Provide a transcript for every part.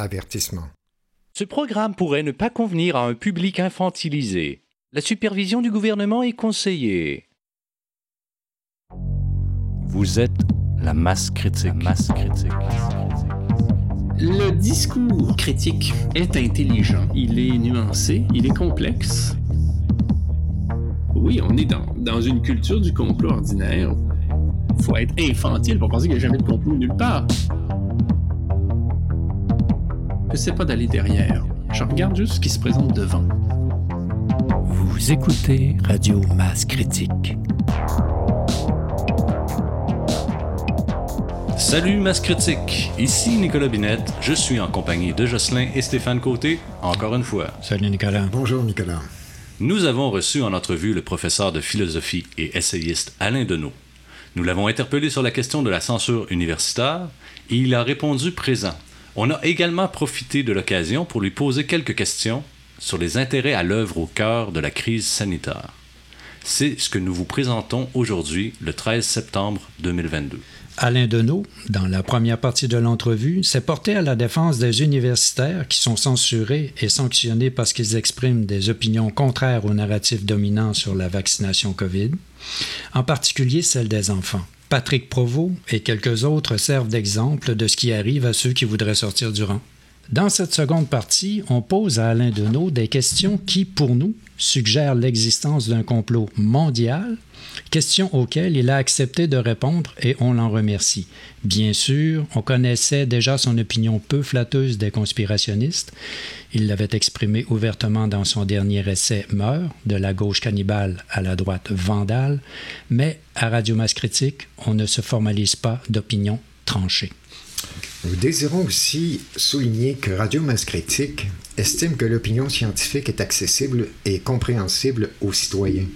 Avertissement. Ce programme pourrait ne pas convenir à un public infantilisé. La supervision du gouvernement est conseillée. Vous êtes la masse critique. masse critique. Le discours critique est intelligent, il est nuancé, il est complexe. Oui, on est dans, dans une culture du complot ordinaire. Faut être infantile pour penser qu'il n'y a jamais de complot nulle part. Je sais pas d'aller derrière. Je regarde juste ce qui se présente devant. Vous écoutez Radio Masse Critique. Salut Masse Critique, ici Nicolas Binette. Je suis en compagnie de Jocelyn et Stéphane Côté, encore une fois. Salut Nicolas. Bonjour Nicolas. Nous avons reçu en entrevue le professeur de philosophie et essayiste Alain Deneau. Nous l'avons interpellé sur la question de la censure universitaire et il a répondu présent. On a également profité de l'occasion pour lui poser quelques questions sur les intérêts à l'œuvre au cœur de la crise sanitaire. C'est ce que nous vous présentons aujourd'hui, le 13 septembre 2022. Alain Deneau, dans la première partie de l'entrevue, s'est porté à la défense des universitaires qui sont censurés et sanctionnés parce qu'ils expriment des opinions contraires au narratif dominant sur la vaccination COVID, en particulier celle des enfants. Patrick Provost et quelques autres servent d'exemple de ce qui arrive à ceux qui voudraient sortir du rang. Dans cette seconde partie, on pose à Alain Deneau des questions qui, pour nous, suggèrent l'existence d'un complot mondial, questions auxquelles il a accepté de répondre et on l'en remercie. Bien sûr, on connaissait déjà son opinion peu flatteuse des conspirationnistes. Il l'avait exprimée ouvertement dans son dernier essai Meurt, de la gauche cannibale à la droite vandale, mais à Radio Masse Critique, on ne se formalise pas d'opinion tranchée. Nous désirons aussi souligner que Radio Masse Critique estime que l'opinion scientifique est accessible et compréhensible aux citoyens.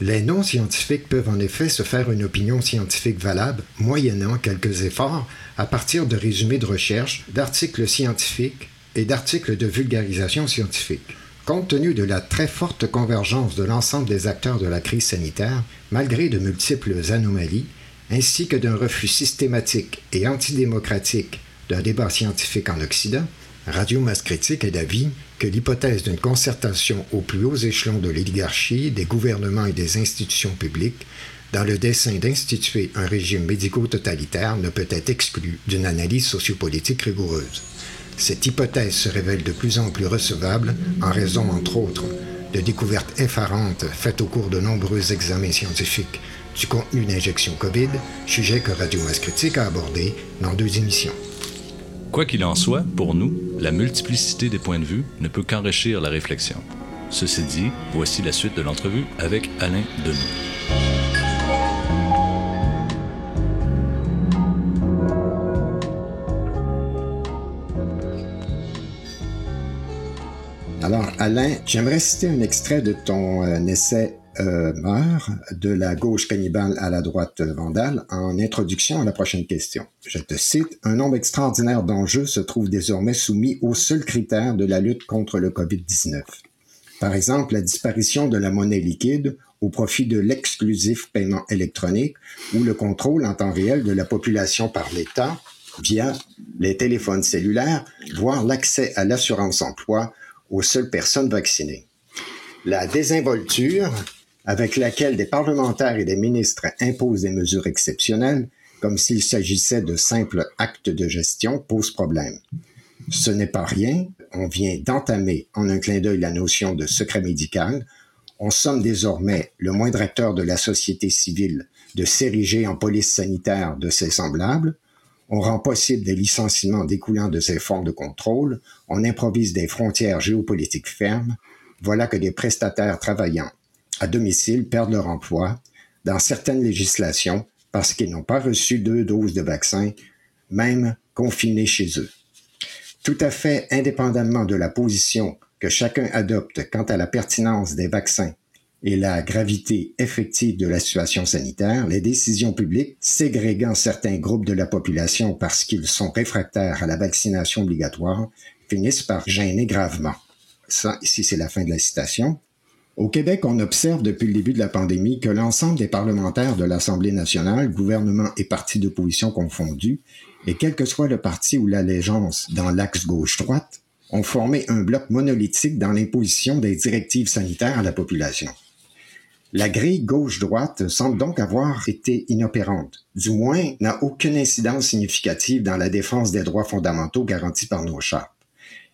Les non-scientifiques peuvent en effet se faire une opinion scientifique valable, moyennant quelques efforts, à partir de résumés de recherche, d'articles scientifiques et d'articles de vulgarisation scientifique. Compte tenu de la très forte convergence de l'ensemble des acteurs de la crise sanitaire, malgré de multiples anomalies, ainsi que d'un refus systématique et antidémocratique d'un débat scientifique en Occident, Radio Masse Critique est d'avis que l'hypothèse d'une concertation aux plus hauts échelons de l'oligarchie, des gouvernements et des institutions publiques dans le dessein d'instituer un régime médico-totalitaire ne peut être exclue d'une analyse sociopolitique rigoureuse. Cette hypothèse se révèle de plus en plus recevable en raison, entre autres, de découvertes effarantes faites au cours de nombreux examens scientifiques du contenu d'injection COVID, sujet que Radio Masse Critique a abordé dans deux émissions. Quoi qu'il en soit, pour nous, la multiplicité des points de vue ne peut qu'enrichir la réflexion. Ceci dit, voici la suite de l'entrevue avec Alain Denis. Alors, Alain, j'aimerais citer un extrait de ton euh, essai euh, de la gauche cannibale à la droite vandale, en introduction à la prochaine question. Je te cite, Un nombre extraordinaire d'enjeux se trouve désormais soumis au seul critère de la lutte contre le COVID-19. Par exemple, la disparition de la monnaie liquide au profit de l'exclusif paiement électronique ou le contrôle en temps réel de la population par l'État via les téléphones cellulaires, voire l'accès à l'assurance emploi aux seules personnes vaccinées. La désinvolture avec laquelle des parlementaires et des ministres imposent des mesures exceptionnelles, comme s'il s'agissait de simples actes de gestion, pose problème. Ce n'est pas rien, on vient d'entamer en un clin d'œil la notion de secret médical, on somme désormais le moindre acteur de la société civile de s'ériger en police sanitaire de ses semblables, on rend possible des licenciements découlant de ces formes de contrôle, on improvise des frontières géopolitiques fermes, voilà que des prestataires travaillant à domicile perdent leur emploi dans certaines législations parce qu'ils n'ont pas reçu deux doses de vaccin, même confinés chez eux. Tout à fait indépendamment de la position que chacun adopte quant à la pertinence des vaccins et la gravité effective de la situation sanitaire, les décisions publiques ségrégant certains groupes de la population parce qu'ils sont réfractaires à la vaccination obligatoire finissent par gêner gravement. Ça, ici, c'est la fin de la citation. Au Québec, on observe depuis le début de la pandémie que l'ensemble des parlementaires de l'Assemblée nationale, gouvernement et partis d'opposition confondus, et quel que soit le parti ou l'allégeance dans l'axe gauche-droite, ont formé un bloc monolithique dans l'imposition des directives sanitaires à la population. La grille gauche-droite semble donc avoir été inopérante, du moins n'a aucune incidence significative dans la défense des droits fondamentaux garantis par nos chartes.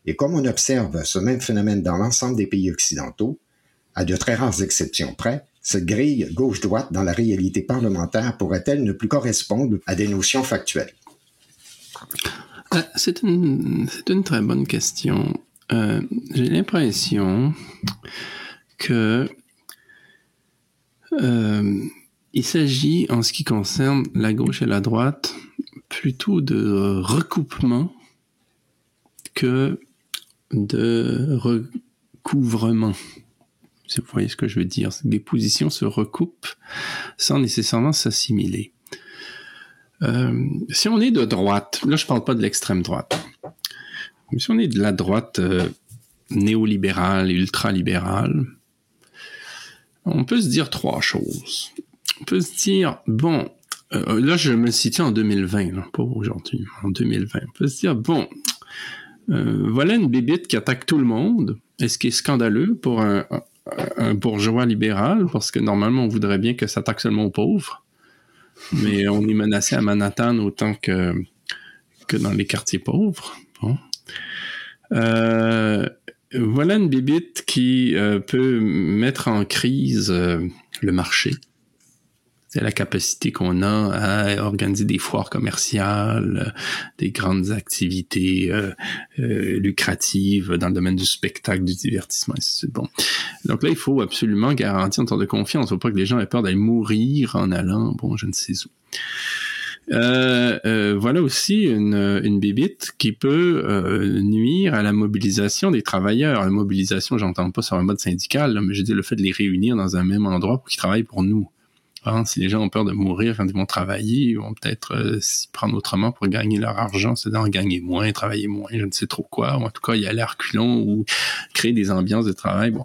Et comme on observe ce même phénomène dans l'ensemble des pays occidentaux, à de très rares exceptions près, cette grille gauche-droite dans la réalité parlementaire pourrait-elle ne plus correspondre à des notions factuelles? Euh, c'est une, très bonne question. Euh, J'ai l'impression que euh, il s'agit, en ce qui concerne la gauche et la droite, plutôt de recoupement que de recouvrement. Vous voyez ce que je veux dire, des positions se recoupent sans nécessairement s'assimiler. Euh, si on est de droite, là je parle pas de l'extrême droite, mais si on est de la droite euh, néolibérale et ultralibérale, on peut se dire trois choses. On peut se dire, bon, euh, là je me situe en 2020, pas aujourd'hui, en 2020. On peut se dire, bon, voilà une bébite qui attaque tout le monde. Est-ce qui est scandaleux pour un, un, bourgeois libéral, parce que normalement on voudrait bien que ça attaque seulement aux pauvres, mais on est menacé à Manhattan autant que, que dans les quartiers pauvres. Bon. Euh, voilà une bébite qui euh, peut mettre en crise euh, le marché. C'est la capacité qu'on a à organiser des foires commerciales, des grandes activités euh, lucratives dans le domaine du spectacle, du divertissement, c'est bon. Donc là, il faut absolument garantir une sorte de confiance. Il ne faut pas que les gens aient peur d'aller mourir en allant, bon, je ne sais où. Euh, euh, voilà aussi une, une bébite qui peut euh, nuire à la mobilisation des travailleurs. La mobilisation, j'entends pas sur un mode syndical, mais je dis le fait de les réunir dans un même endroit pour qu'ils travaillent pour nous. Hein, si les gens ont peur de mourir quand ils vont travailler, ils vont peut-être s'y prendre autrement pour gagner leur argent, c'est d'en gagner moins, travailler moins, je ne sais trop quoi, ou en tout cas y aller à reculons ou créer des ambiances de travail. Bon,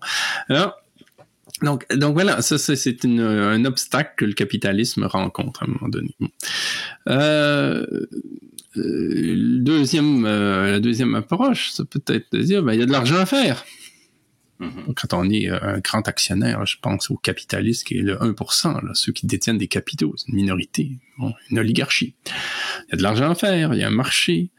donc, donc voilà, ça, c'est un obstacle que le capitalisme rencontre à un moment donné. Euh, euh deuxième, euh, la deuxième approche, ça peut être de dire, ben, il y a de l'argent à faire. Mm-hmm. Quand on est euh, un grand actionnaire, je pense aux capitalistes qui est le 1%, là, ceux qui détiennent des capitaux, c'est une minorité, une oligarchie. Il y a de l'argent à faire, il y a un marché.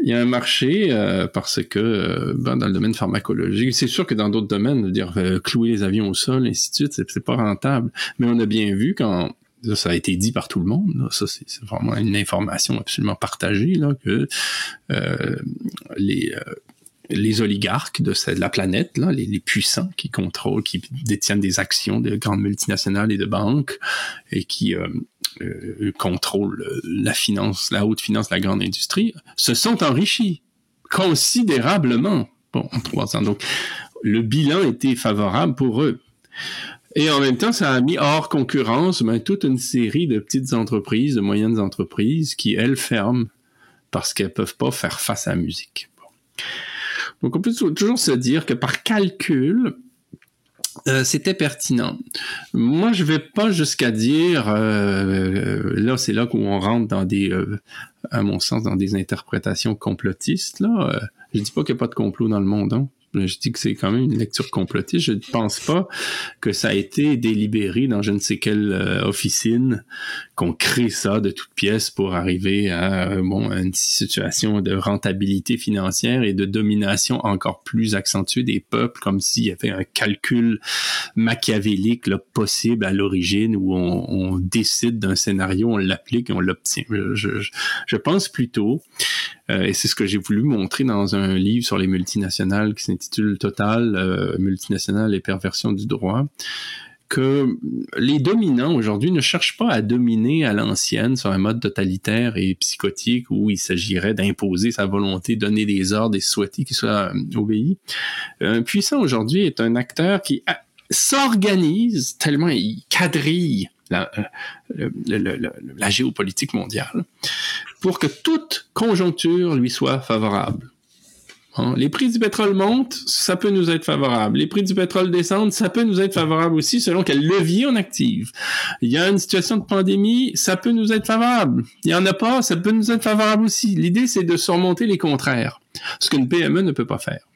Il y a un marché euh, parce que euh, ben, dans le domaine pharmacologique, c'est sûr que dans d'autres domaines, dire euh, clouer les avions au sol, ainsi de suite, c'est pas rentable. Mais on a bien vu quand ça a été dit par tout le monde, ça c'est vraiment une information absolument partagée là que les les oligarques de, la planète, là, les, puissants qui contrôlent, qui détiennent des actions de grandes multinationales et de banques et qui euh, contrôle la finance, la haute finance, la grande industrie, se sont enrichis considérablement bon, en trois ans. Donc, le bilan était favorable pour eux. Et en même temps, ça a mis hors concurrence ben, toute une série de petites entreprises, de moyennes entreprises qui, elles, ferment parce qu'elles peuvent pas faire face à la musique. Donc, on peut toujours se dire que par calcul, euh, c'était pertinent. Moi, je vais pas jusqu'à dire, euh, là, c'est là où on rentre dans des, euh, à mon sens, dans des interprétations complotistes. Là, je dis pas qu'il n'y a pas de complot dans le monde. Hein. Je dis que c'est quand même une lecture complotiste. Je ne pense pas que ça a été délibéré dans je ne sais quelle euh, officine, qu'on crée ça de toutes pièces pour arriver à euh, bon, une situation de rentabilité financière et de domination encore plus accentuée des peuples, comme s'il y avait un calcul machiavélique là, possible à l'origine où on, décide d'un scénario, on l'applique et on l'obtient. Je, pense plutôt et c'est ce que j'ai voulu montrer dans un livre sur les multinationales qui s'intitule Total, euh, multinationales et perversion du droit que les dominants aujourd'hui ne cherchent pas à dominer à l'ancienne sur un mode totalitaire et psychotique où il s'agirait d'imposer sa volonté, donner des ordres et souhaiter qu'il soit euh, obéi. Un puissant aujourd'hui est un acteur qui s'organise tellement il quadrille euh, la, géopolitique mondiale, pour que toute conjoncture lui soit favorable. Hein? Les prix du pétrole montent, ça peut nous être favorable. Les prix du pétrole descendent, ça peut nous être favorable aussi selon quel levier on active. Il y a une situation de pandémie, ça peut nous être favorable. Il y en a pas, ça peut nous être favorable aussi. L'idée, c'est de surmonter les contraires, ce qu'une PME ne peut pas faire.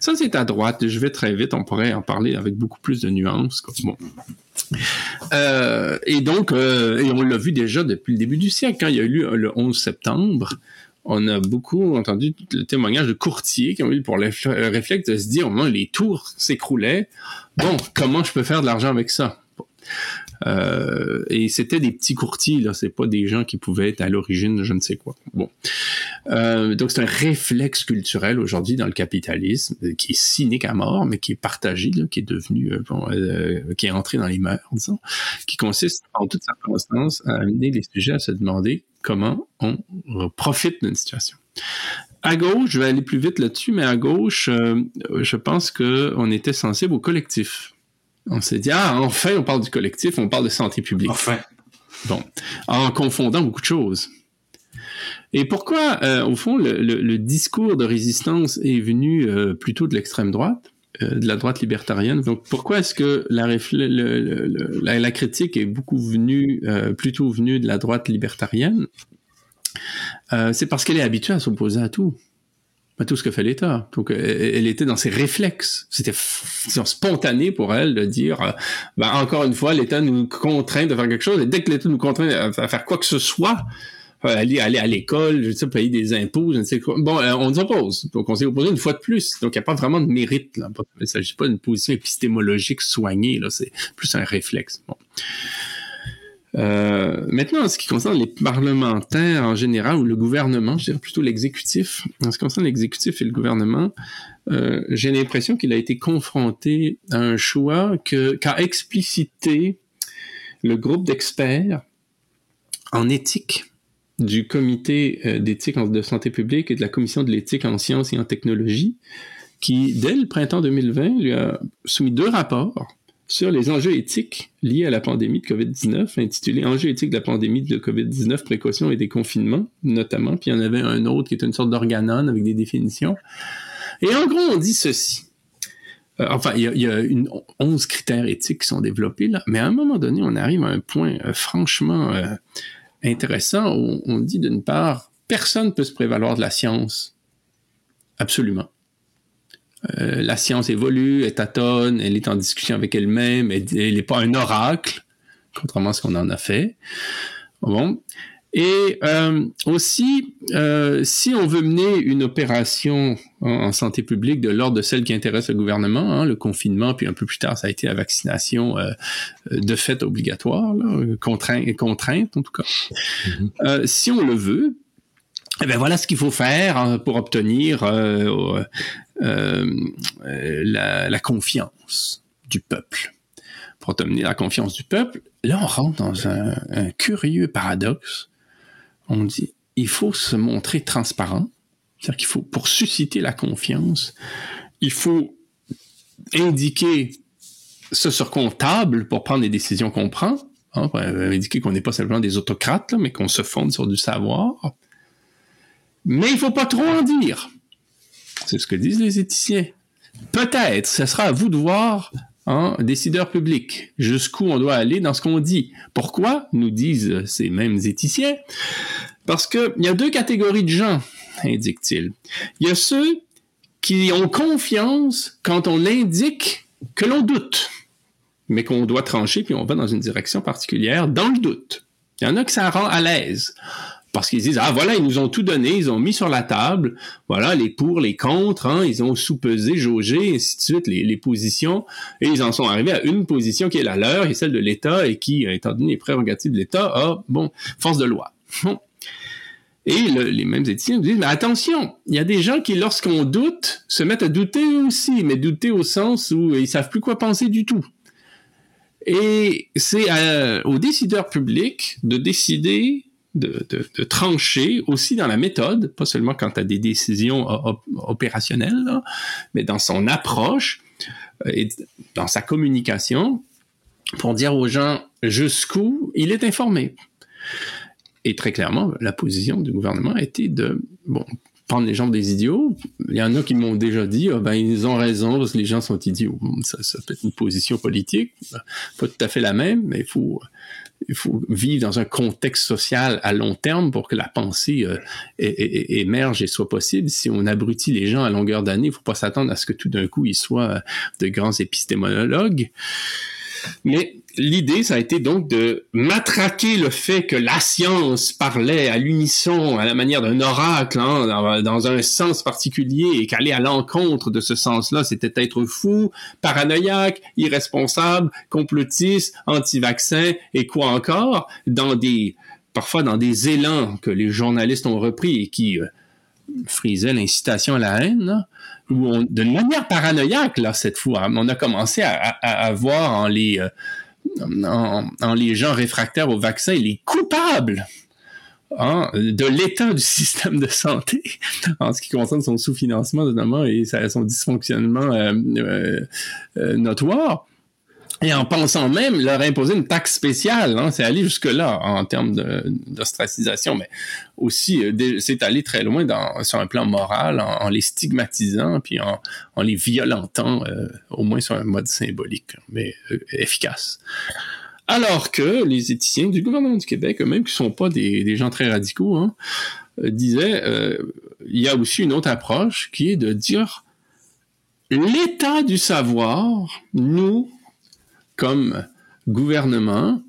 Ça, c'est à droite. Je vais très vite. On pourrait en parler avec beaucoup plus de nuances. Bon. Euh, et donc, euh, on l'a vu déjà depuis le début du siècle, quand il y a eu le 11 septembre, on a beaucoup entendu le témoignage de courtiers qui ont eu pour le réflexe de se dire, au moment les tours s'écroulaient, bon, comment je peux faire de l'argent avec ça? Euh, et c'était des petits courtiers, là, c'est pas des gens qui pouvaient être à l'origine de je ne sais quoi. Bon, euh, donc c'est un réflexe culturel aujourd'hui dans le capitalisme euh, qui est cynique à mort, mais qui est partagé, qui est devenu, bon, qui est entré dans les mœurs, disons, qui consiste en toutes circonstances à amener les sujets à se demander comment on profite d'une situation. À gauche, je vais aller plus vite là-dessus, mais à gauche, je pense qu'on était sensible au collectif. On s'est dit, ah, enfin, on parle du collectif, on parle de santé publique. Enfin. Bon, en confondant beaucoup de choses. Et pourquoi, euh, au fond, le, discours de résistance est venu euh, plutôt de l'extrême droite, euh, de la droite libertarienne? Donc, pourquoi est-ce que la, la, la, critique est beaucoup venue, plutôt venue de la droite libertarienne? C'est parce qu'elle est habituée à s'opposer à tout tout ce que fait l'État. Donc, elle était dans ses réflexes. C'était spontané pour elle de dire, euh, ben, encore une fois, l'État nous contraint de faire quelque chose. Et dès que l'État nous contraint à faire quoi que ce soit, euh, aller, aller à l'école, je sais, payer des impôts, je ne sais quoi. Bon, euh, on s'oppose. Donc, on s'est opposé une fois de plus. Donc, il n'y a pas vraiment de mérite. Là. Il ne s'agit pas d'une position épistémologique soignée. Là, c'est plus un réflexe. Bon. Euh, maintenant, en ce qui concerne les parlementaires en général, ou le gouvernement, je dirais plutôt l'exécutif, en ce qui concerne l'exécutif et le gouvernement, euh, j'ai l'impression qu'il a été confronté à un choix qu'a explicité le groupe d'experts en éthique du comité euh, d'éthique de santé publique et de la commission de l'éthique en sciences et en technologie, qui, dès le printemps 2020, lui a soumis deux rapports sur les enjeux éthiques liés à la pandémie de COVID-19, intitulé Enjeux éthiques de la pandémie de COVID-19, précautions et déconfinement, notamment. Puis il y en avait un autre qui est une sorte d'organon avec des définitions. Et en gros, on dit ceci. Euh, enfin, il y, a, une, 11 critères éthiques qui sont développés là, mais à un moment donné, on arrive à un point euh, franchement euh, intéressant où on dit d'une part, personne ne peut se prévaloir de la science. Absolument. Euh, la science évolue, elle tâtonne, elle est en discussion avec elle-même, elle n'est pas un oracle, contrairement à ce qu'on en a fait. Bon. Et euh, aussi, euh, si on veut mener une opération en, santé publique de l'ordre de celle qui intéresse le gouvernement, hein, le confinement, puis un peu plus tard, ça a été la vaccination de fait obligatoire, contrainte, contrainte en tout cas. Mm-hmm. si on le veut, eh bien, voilà ce qu'il faut faire hein, pour obtenir euh, la, la, confiance du peuple. Pour obtenir la confiance du peuple, là, on rentre dans un, curieux paradoxe. On dit, il faut se montrer transparent. C'est-à-dire qu'il faut, pour susciter la confiance, il faut indiquer ce sur quoi table pour prendre les décisions qu'on prend. Hein, indiquer qu'on n'est pas simplement des autocrates, mais qu'on se fonde sur du savoir mais il faut pas trop en dire. C'est ce que disent les éthiciens. Peut-être, ce sera à vous de voir, hein, décideurs publics, jusqu'où on doit aller dans ce qu'on dit. Pourquoi, nous disent ces mêmes éthiciens? Parce qu'il y a deux catégories de gens, indique-t-il. Il y a ceux qui ont confiance quand on indique que l'on doute, mais qu'on doit trancher, puis on va dans une direction particulière dans le doute. Il y en a qui ça rend à l'aise parce qu'ils disent ah voilà ils nous ont tout donné, ils ont mis sur la table, voilà les pour, les contre, hein, ils ont sous-pesé, jaugé, ainsi de suite les, positions et ils en sont arrivés à une position qui est la leur et celle de l'État et qui, étant donné les prérogatives de l'État, a bon force de loi. Et les mêmes éthiciens disent, mais attention, il y a des gens qui, lorsqu'on doute, se mettent à douter aussi, mais douter au sens où ils savent plus quoi penser du tout. Et c'est aux décideurs publics de décider de, trancher aussi dans la méthode, pas seulement quand tu as des décisions opérationnelles, mais dans son approche euh, et dans sa communication pour dire aux gens jusqu'où il est informé. Et très clairement, la position du gouvernement a été de, bon, prendre les gens des idiots. Il y en a qui m'ont déjà dit, ah, ben ils ont raison parce que les gens sont idiots. Ça, ça peut être une position politique, pas tout à fait la même, mais il faut il faut vivre dans un contexte social à long terme pour que la pensée euh, émerge et soit possible. Si on abrutit les gens à longueur d'année, il ne faut pas s'attendre à ce que tout d'un coup ils soient de grands épistémologues. Mais l'idée, ça a été donc de matraquer le fait que la science parlait à l'unisson, à la manière d'un oracle, hein, dans, un sens particulier, et qu'aller à l'encontre de ce sens-là, c'était être fou, paranoïaque, irresponsable, complotiste, anti-vaccin, et quoi encore, dans des, parfois dans des élans que les journalistes ont repris et qui euh, frisaient l'incitation à la haine, où on, d'une manière paranoïaque, là, cette fois, on a commencé à, à, voir en les, euh, en, les gens réfractaires au vaccin les coupables hein, de l'état du système de santé en ce qui concerne son sous-financement notamment et son dysfonctionnement euh, euh, notoire et en pensant même leur imposer une taxe spéciale. Hein, c'est aller jusque-là en termes d'ostracisation, mais aussi euh, c'est aller très loin dans, sur un plan moral en, les stigmatisant puis en, en les violentant, euh, au moins sur un mode symbolique, mais euh, efficace. Alors que les éthiciens du gouvernement du Québec, eux-mêmes qui sont pas des, des gens très radicaux, hein, disaient il y a aussi une autre approche qui est de dire l'état du savoir, nous, comme gouvernement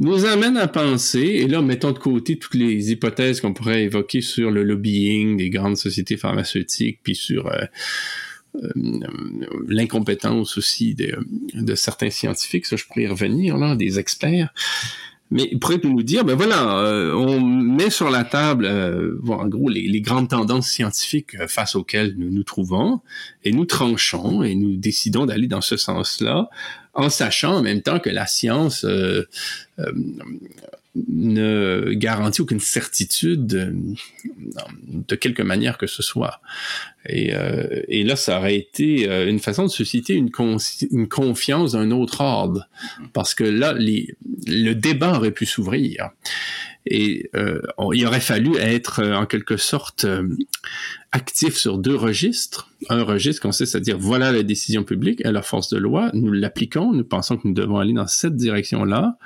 nous amène à penser, et là mettons de côté toutes les hypothèses qu'on pourrait évoquer sur le lobbying des grandes sociétés pharmaceutiques, puis sur euh, euh, l'incompétence aussi de, certains scientifiques, ça je pourrais y revenir, là, des experts. Mais il pourrait nous dire, ben voilà, euh, on met sur la table, en gros, les, grandes tendances scientifiques face auxquelles nous nous trouvons, et nous tranchons et nous décidons d'aller dans ce sens-là, en sachant en même temps que la science ne garantit aucune certitude de, quelque manière que ce soit. Et, euh, là, ça aurait été euh, une façon de susciter une, confiance d'un autre ordre, parce que là, le débat aurait pu s'ouvrir. Et euh, il aurait fallu être en quelque sorte actif sur deux registres. Un registre consiste à dire voilà la décision publique, et la force de loi, nous l'appliquons, nous pensons que nous devons aller dans cette direction-là.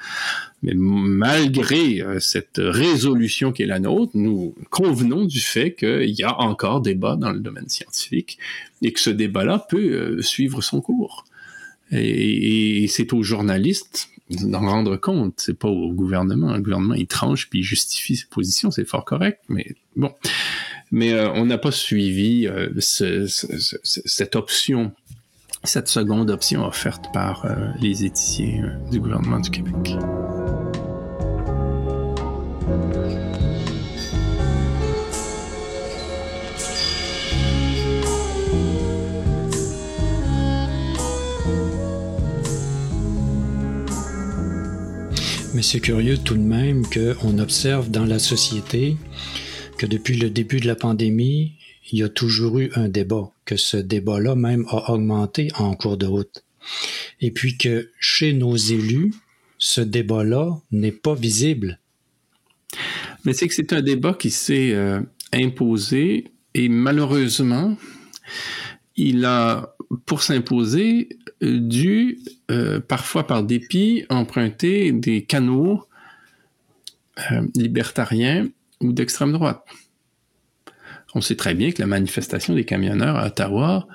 Mais malgré euh, cette résolution qui est la nôtre, nous convenons du fait qu'il y a encore débat dans le domaine scientifique et que ce débat-là peut euh, suivre son cours. Et, c'est aux journalistes d'en rendre compte, c'est pas au gouvernement. Le gouvernement, il tranche puis il justifie ses positions, c'est fort correct, mais bon. Mais euh, on n'a pas suivi cette option cette seconde option offerte par les éthiciens du gouvernement du Québec. Mais c'est curieux tout de même qu'on observe dans la société que depuis le début de la pandémie, il y a toujours eu un débat, que ce débat-là même a augmenté en cours de route. Et puis que chez nos élus, ce débat-là n'est pas visible. Mais c'est que c'est un débat qui s'est euh, imposé et malheureusement, il a, pour s'imposer, dû, euh, parfois par dépit, emprunter des canaux euh, libertariens d'extrême droite. On sait très bien que la manifestation des camionneurs à Ottawa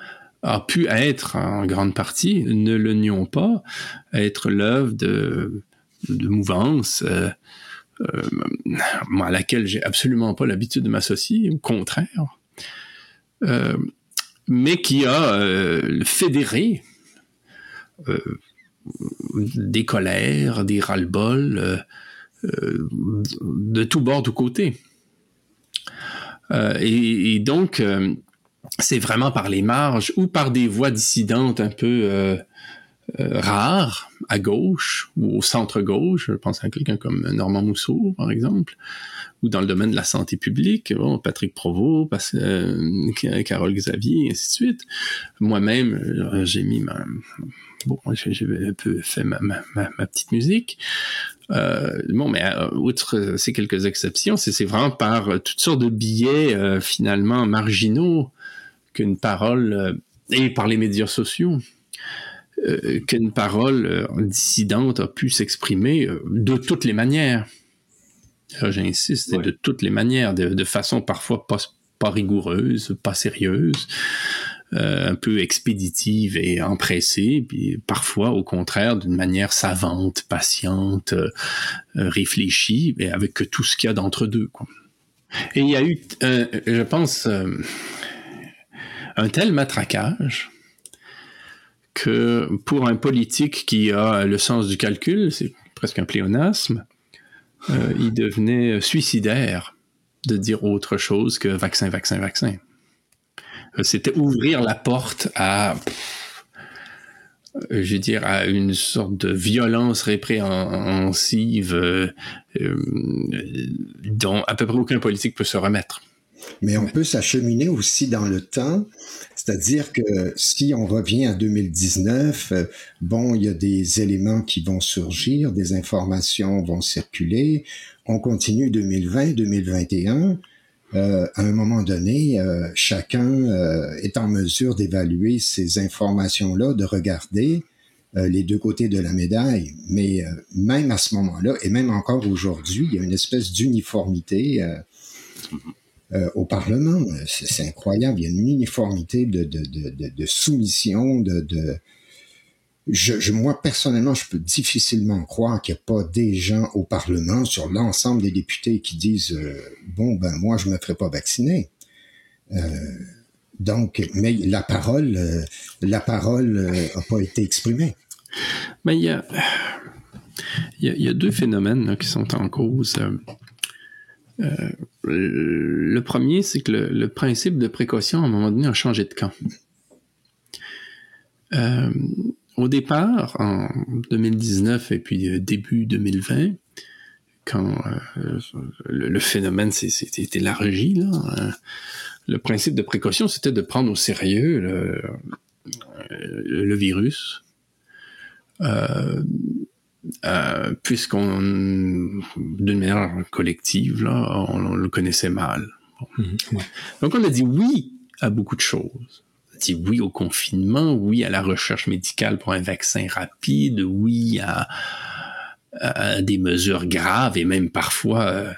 a pu être en grande partie, ne le nions pas, être l'œuvre de, mouvances euh, euh, à laquelle j'ai absolument pas l'habitude de m'associer, au contraire, euh, mais qui a fédéré des colères, des ras-le-bol de tous bords, de côté. Et, et, donc, c'est vraiment par les marges ou par des voix dissidentes un peu euh, rare à gauche ou au centre-gauche. Je pense à quelqu'un comme Normand Mousseau, par exemple, ou dans le domaine de la santé publique, bon, Patrick Provost, euh, Carole Xavier, et ainsi de suite. Moi-même, euh, j'ai mis ma... Bon, j'ai un peu fait ma, ma, ma, petite musique. Euh, bon, mais euh, outre ces quelques exceptions, c'est vraiment par toutes sortes de biais finalement marginaux qu'une parole, et par les médias sociaux, qu'une parole dissidente a pu s'exprimer de toutes les manières. J'insiste, de toutes les manières, de, façon parfois pas, pas rigoureuse, pas sérieuse. Euh, un peu expéditive et empressée, puis parfois au contraire d'une manière savante, patiente, euh, réfléchie, et avec tout ce qu'il y a d'entre deux. Et il y a eu, euh, je pense, un tel matraquage que pour un politique qui a le sens du calcul, c'est presque un pléonasme, il devenait suicidaire de dire autre chose que vaccin, vaccin, vaccin. Euh, c'était ouvrir la porte à euh, je veux dire, à une sorte de violence répréhensive euh, dont à peu près aucun politique peut se remettre. Mais on peut s'acheminer aussi dans le temps, c'est-à-dire que si on revient à 2019, bon, il y a des éléments qui vont surgir, des informations vont circuler, on continue 2020, 2021, euh, à un moment donné, euh, chacun euh, est en mesure d'évaluer ces informations-là, de regarder les deux côtés de la médaille. Mais même à ce moment-là, et même encore aujourd'hui, il y a une espèce d'uniformité au Parlement. C'est incroyable. Il y a une uniformité de, de, de, de soumission, de, je, moi, personnellement, je peux difficilement croire qu'il n'y a pas des gens au Parlement, sur l'ensemble des députés, qui disent euh, Bon, ben, moi, je ne me ferai pas vacciner. Euh, donc, mais la parole, euh, la parole n'a pas été exprimée. Mais il y a, il y a, deux phénomènes qui sont en cause. le premier, c'est que le, le, principe de précaution, à un moment donné, a changé de camp. Euh, au départ, en 2019 et puis euh, début 2020, quand euh, le, phénomène s'est élargi, là, hein, le principe de précaution, c'était de prendre au sérieux le, le virus, euh, puisqu'on, d'une manière collective, là, on, le connaissait mal. Mmh, Donc on a dit oui à beaucoup de choses dit oui au confinement, oui à la recherche médicale pour un vaccin rapide, oui à, des mesures graves et même parfois euh,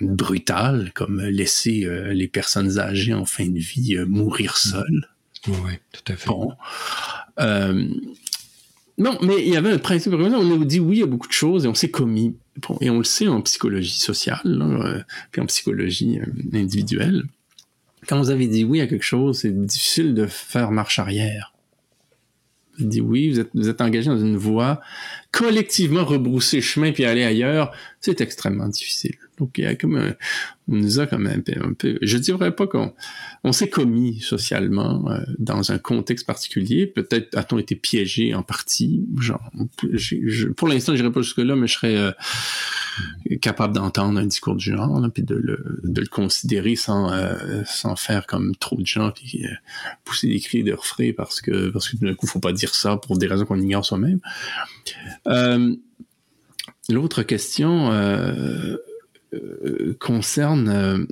brutales, comme laisser euh, les personnes âgées en fin de vie euh, mourir seules. Oui, tout à fait. Bon. non, mais il y avait un principe. On a dit oui à beaucoup de choses et on s'est commis. et on le sait en psychologie sociale, puis en psychologie individuelle quand vous avez dit oui à quelque chose, c'est difficile de faire marche arrière. Vous dit oui, vous êtes, vous êtes engagé dans une voie, collectivement rebrousser chemin puis aller ailleurs, c'est extrêmement difficile. Donc, il y a comme un, on nous a un peu, un peu je dirais pas qu'on on s'est commis socialement euh, dans un contexte particulier. Peut-être a-t-on été piégé en partie. Genre, pour l'instant, je n'irai pas jusque là, mais je serais euh, capable d'entendre un discours du genre, puis de le, considérer sans euh, sans faire comme trop de gens, puis pousser des cris de refrain parce que parce que d'un coup, faut pas dire ça pour des raisons qu'on ignore soi-même. L'autre question concerne euh,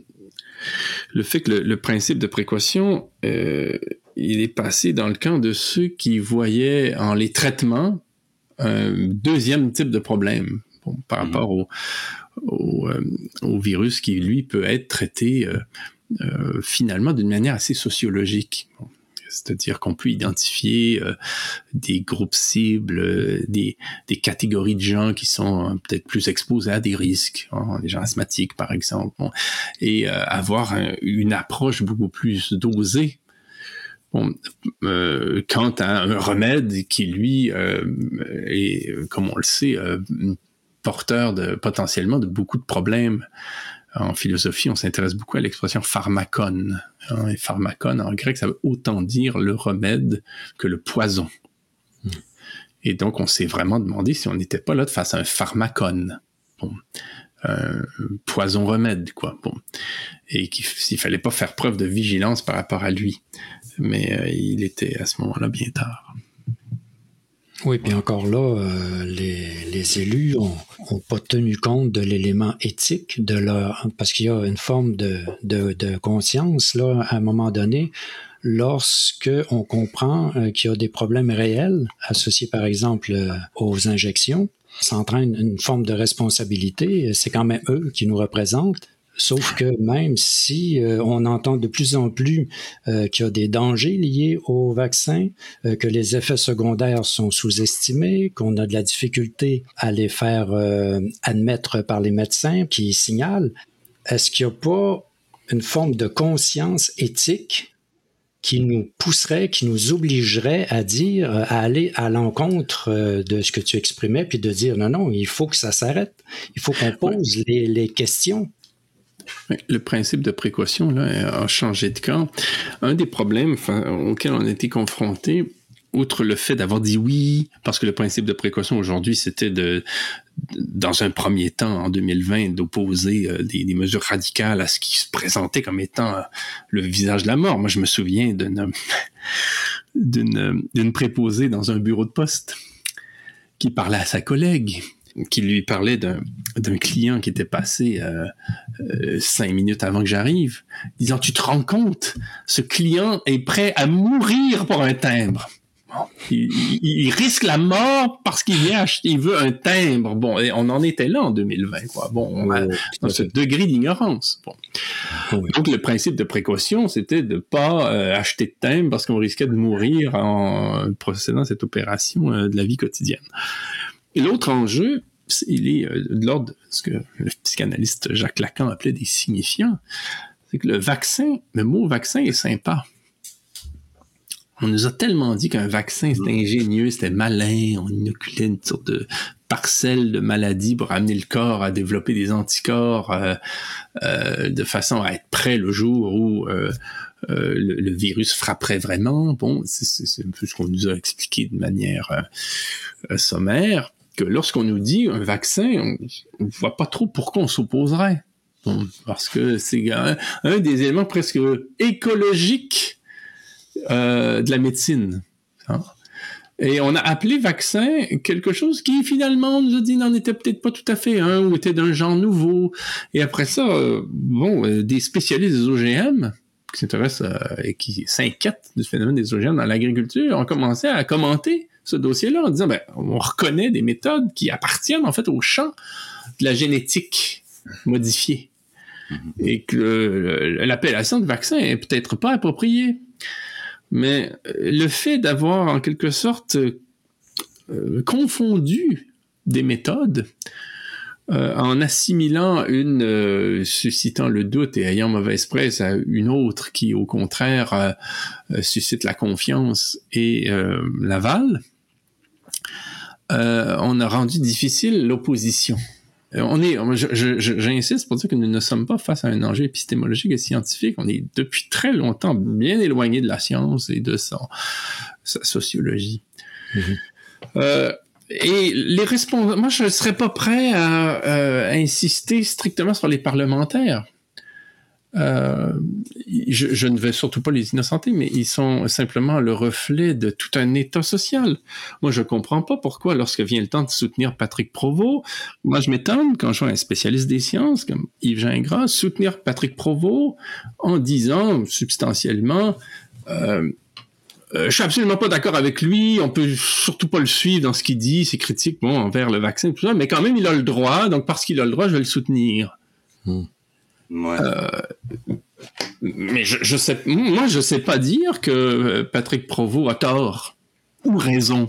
le fait que le, principe de précaution, euh, il est passé dans le camp de ceux qui voyaient en les traitements un deuxième type de problème par mhm. rapport au, au, virus qui, lui, peut être traité finalement d'une manière assez sociologique c'est-à-dire qu'on peut identifier euh, des groupes cibles, euh, des, catégories de gens qui sont euh, peut-être plus exposés à des risques, hein, des gens asthmatiques par exemple, et avoir une approche beaucoup plus dosée quant à un remède qui, lui, est, comme on le sait, porteur de potentiellement de beaucoup de problèmes en philosophie, on s'intéresse beaucoup à l'expression pharmacon. Hein, et pharmacon, en grec, ça veut autant dire le remède que le poison. Hmm. Et donc, on s'est vraiment demandé si on n'était pas là de face à un pharmacon. Bon. poison-remède, quoi. Bon. Et qu'il fallait pas faire preuve de vigilance par rapport à lui. Mais euh, il était à ce moment-là bien tard. Oui, puis encore là, euh, les, élus ont, pas tenu compte de l'élément éthique de leur, parce qu'il y a une forme de, de, de, conscience là à un moment donné. Lorsque on comprend euh, qu'il y a des problèmes réels associés, par exemple, euh, aux injections, ça entraîne une forme de responsabilité. C'est quand même eux qui nous représentent. Sauf que même si euh, on entend de plus en plus euh, qu'il y a des dangers liés au vaccin, euh, que les effets secondaires sont sous-estimés, qu'on a de la difficulté à les faire admettre par les médecins qui signalent, est-ce qu'il n'y a pas une forme de conscience éthique qui nous pousserait, qui nous obligerait à dire, à aller à l'encontre de ce que tu exprimais, puis de dire non, non, il faut que ça s'arrête. Il faut qu'on pose les, les questions. Le principe de précaution là, a changé de camp. Un des problèmes auxquels on a été confronté, outre le fait d'avoir dit oui, parce que le principe de précaution aujourd'hui, c'était de, dans un premier temps, en 2020, d'opposer euh, des, mesures radicales à ce qui se présentait comme étant euh, le visage de la mort. Moi, je me souviens d'une, d'une, d'une préposée dans un bureau de poste qui parlait à sa collègue qui lui parlait d'un client qui était passé euh, euh, cinq minutes avant que j'arrive, disant tu te rends compte, ce client est prêt à mourir pour un timbre. Il, il, risque la mort parce qu'il vient acheter, il veut un timbre. Bon, et on en était là en 2020, quoi. Bon, on a, dans ce degré d'ignorance. Bon. Donc, le principe de précaution, c'était de pas euh, acheter de timbre parce qu'on risquait de mourir en procédant cette opération euh, de la vie quotidienne. Et l'autre enjeu, il est euh, de l'ordre de ce que le psychanalyste Jacques Lacan appelait des signifiants. C'est que le vaccin, le mot vaccin est sympa. On nous a tellement dit qu'un vaccin c'était ingénieux, c'était malin, on inoculait une sorte de parcelle de maladie pour amener le corps à développer des anticorps euh, euh, de façon à être prêt le jour où euh, le, le, virus frapperait vraiment. Bon, c'est un peu ce qu'on nous a expliqué de manière sommaire que lorsqu'on nous dit un vaccin, on ne voit pas trop pourquoi on s'opposerait. Parce que c'est un, des éléments presque écologiques euh, de la médecine. Hein. Et on a appelé vaccin quelque chose qui finalement on nous a dit n'en était peut-être pas tout à fait un ou était d'un genre nouveau. Et après ça, euh, bon, euh, des spécialistes des OGM qui s'intéressent et qui s'inquiètent du phénomène des OGM dans l'agriculture ont commencé à commenter ce dossier-là en disant, ben, on reconnaît des méthodes qui appartiennent en fait au champ de la génétique modifiée. Mm-hmm. Et que l'appellation de vaccin est peut-être pas appropriée. Mais euh, le fait d'avoir en quelque sorte euh, confondu des méthodes euh, en assimilant une euh, suscitant le doute et ayant mauvaise presse à une autre qui au contraire suscite la confiance et l'aval, euh, on a rendu difficile l'opposition. Euh, on est, j'insiste pour dire que nous ne sommes pas face à un enjeu épistémologique et scientifique. On est depuis très longtemps bien éloigné de la science et de sa, sa sociologie. Mm-hmm. euh, et les responsables, moi je ne serais pas prêt à, euh, à, insister strictement sur les parlementaires. Euh, je, ne vais surtout pas les innocenter, mais ils sont simplement le reflet de tout un état social. Moi, je comprends pas pourquoi, lorsque vient le temps de soutenir Patrick Provost, moi, je m'étonne quand je vois un spécialiste des sciences comme Yves Gingras soutenir Patrick Provost en disant substantiellement euh, euh, je suis absolument pas d'accord avec lui. On peut surtout pas le suivre dans ce qu'il dit, ses critiques bon, envers le vaccin, tout ça. Mais quand même, il a le droit. Donc, parce qu'il a le droit, je vais le soutenir. Hmm. Euh, mais je, je, sais, moi, je sais pas dire que Patrick Provost a tort ou raison.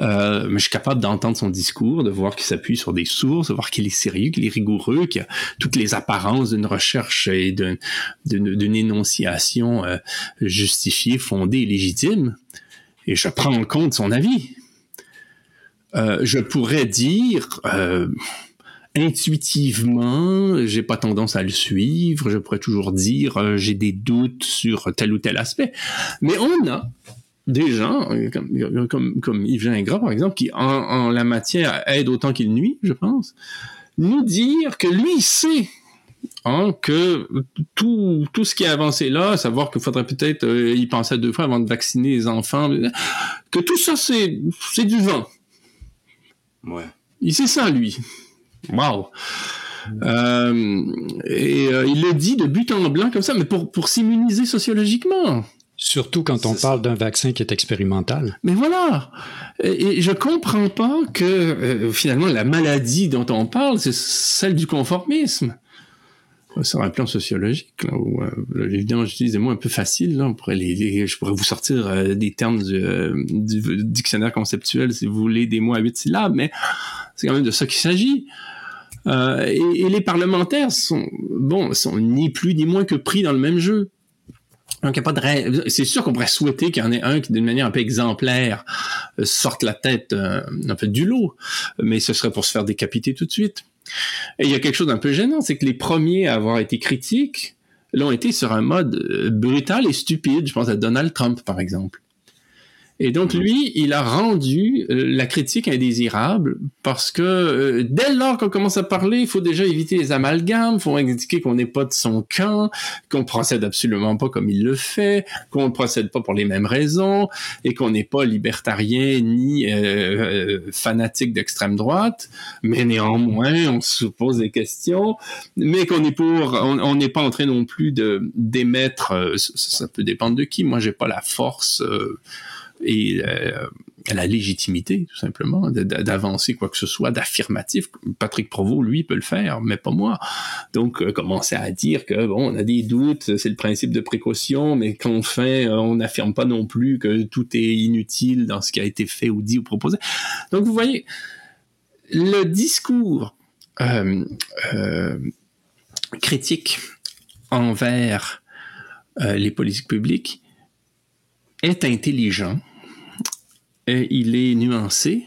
Euh, mais je suis capable d'entendre son discours, de voir qu'il s'appuie sur des sources, de voir qu'il est sérieux, qu'il est rigoureux, qu'il a toutes les apparences d'une recherche et d'une énonciation euh, justifiée, fondée, légitime. Et je prends en compte son avis. Euh, je pourrais dire euh, intuitivement, j'ai pas tendance à le suivre. Je pourrais toujours dire euh, j'ai des doutes sur tel ou tel aspect. Mais on a des gens euh, comme, comme, comme Yves Gingras, par exemple, qui en, en la matière aide autant qu'il nuit, je pense, nous dire que lui sait hein, que tout, tout ce qui est avancé là, savoir qu'il faudrait peut-être euh, y penser à deux fois avant de vacciner les enfants, que tout ça, c'est, c'est du vent. Ouais. Il sait ça, lui. Wow. Euh, et euh, il le dit de but en blanc comme ça, mais pour, pour s'immuniser sociologiquement. Surtout quand on parle d'un vaccin qui est expérimental. Mais voilà. Et, et je comprends pas que euh, finalement la maladie dont on parle, c'est celle du conformisme. Sur un plan sociologique, là, où, euh, j'utilise des mots un peu faciles, là, les, les- je pourrais vous sortir euh, des termes du, euh, dictionnaire conceptuel si vous voulez des mots à huit syllabes, mais c'est quand même de ça qu'il s'agit. Euh, et, les parlementaires sont, bon, sont ni plus ni moins que pris dans le même jeu. Donc, y a pas de C'est sûr qu'on pourrait souhaiter qu'il y en ait un qui, d'une manière un peu exemplaire, euh, sorte la tête un peu du lot, mais ce serait pour se faire décapiter tout de suite. Et il y a quelque chose d'un peu gênant, c'est que les premiers à avoir été critiques l'ont été sur un mode euh, brutal et stupide. Je pense à Donald Trump, par exemple. Et donc, lui, il a rendu euh, la critique indésirable parce que euh, dès lors qu'on commence à parler, il faut déjà éviter les amalgames, il faut indiquer qu'on n'est pas de son camp, qu'on procède absolument pas comme il le fait, qu'on ne procède pas pour les mêmes raisons et qu'on n'est pas libertarien ni euh, fanatique d'extrême droite, mais néanmoins, on se pose des questions, mais qu'on est pour, on n'est pas en train non plus de d'émettre, euh, ça, ça peut dépendre de qui. Moi, j'ai pas la force euh, et euh, la légitimité, tout simplement, d'avancer quoi que ce soit, d'affirmatif. Patrick Provost, lui, peut le faire, mais pas moi. Donc, euh, commencer à dire que, bon, on a des doutes, c'est le principe de précaution, mais qu'enfin, euh, on n'affirme pas non plus que tout est inutile dans ce qui a été fait ou dit ou proposé. Donc, vous voyez, le discours euh, critique envers les politiques publiques est intelligent, il est nuancé,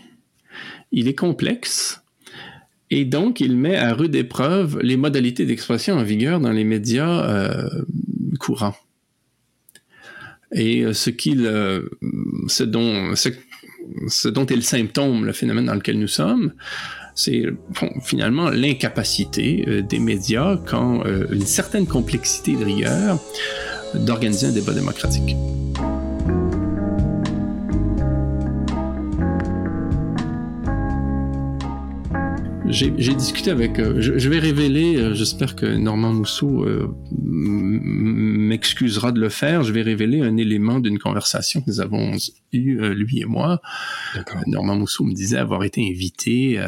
il est complexe, et donc il met à rude épreuve les modalités d'expression en vigueur dans les médias euh, courants. Et euh, euh, ce dont, est le symptôme, le phénomène dans lequel nous sommes, c'est finalement l'incapacité des médias quand une certaine complexité de rigueur d'organiser un débat démocratique. J'ai discuté avec. euh, je, je vais révéler. euh, J'espère que Normand Mousseau euh, m'excusera de le faire. Je vais révéler un élément d'une conversation que nous avons eue, lui et moi. Normand Mousseau me disait avoir été invité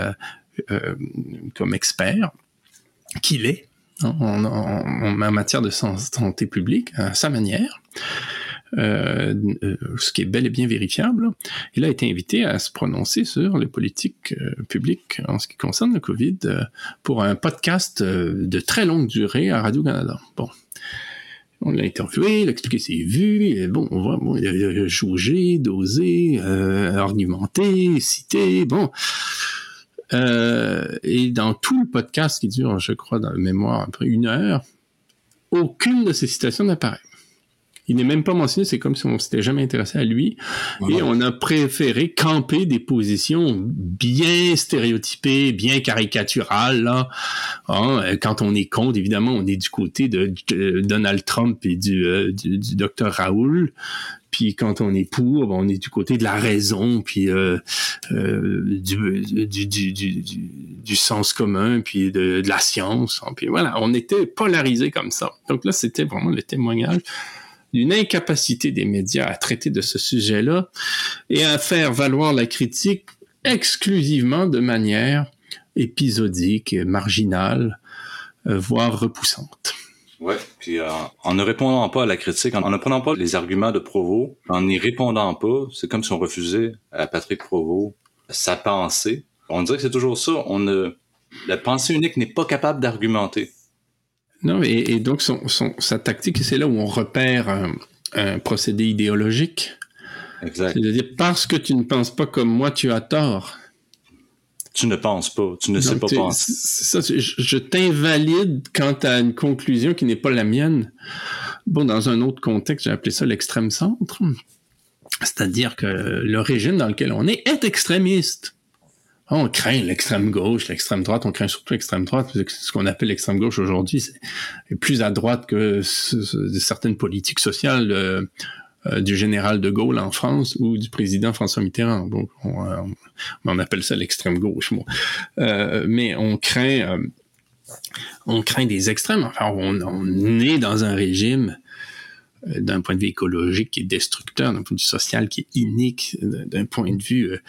comme expert, qu'il est hein, en, en- en matière de san- santé publique, à sa manière. Euh, euh, ce qui est bel et bien vérifiable. Il a été invité à se prononcer sur les politiques euh, publiques en ce qui concerne le COVID pour un podcast de très longue durée à Radio-Canada. Bon. On l'a interviewé, il a expliqué ses vues, bon, on voit, bon, il a, jaugé, dosé, argumenté, cité, bon. Et dans tout le podcast qui dure, je crois, dans la mémoire, à peu près une heure, aucune de ces citations n'apparaît. Il n'est même pas mentionné, c'est comme si on s'était jamais intéressé à lui. Et on a préféré camper des positions bien stéréotypées, bien caricaturales. Là. Hein, euh, quand on est contre, évidemment, on est du côté de, de Donald Trump et du, euh, du, du docteur Raoul. Puis quand on est pour, ben, on est du côté de la raison, puis euh, euh, du, du, du, du, du, du sens commun, puis de, de la science. Puis voilà, on était polarisés comme ça. Donc là, c'était vraiment le témoignage d'une incapacité des médias à traiter de ce sujet-là et à faire valoir la critique exclusivement de manière épisodique, marginale, euh, voire repoussante. Ouais. Puis euh, en ne répondant pas à la critique, en, ne prenant pas les arguments de Provost, en n'y répondant pas, c'est comme si on refusait à Patrick Provost sa pensée. On dirait que c'est toujours ça. On la pensée unique n'est pas capable d'argumenter. Non, et, et donc son, son- sa tactique, c'est là où on repère un, un procédé idéologique. Exact. C'est-à-dire, parce que tu ne penses pas comme moi, tu as tort. Tu ne penses pas. Tu ne sais pas tu- penser. c'est ça, je t'invalide quant à une conclusion qui n'est pas la mienne. Bon, dans un autre contexte, j'ai appelé ça l'extrême centre. C'est-à-dire que le régime dans lequel on est est extrémiste. On craint l'extrême gauche, l'extrême droite, on craint surtout l'extrême droite. Ce qu'on appelle l'extrême gauche aujourd'hui, c'est plus à droite que certaines politiques sociales euh, euh, du général de Gaulle en France ou du président François Mitterrand. Bon, on, appelle ça l'extrême gauche. Euh, mais on craint, on craint des extrêmes. Enfin, on, est dans un régime euh, d'un point de vue écologique qui est destructeur, d'un point de vue social qui est inique, d'un point de vue euh,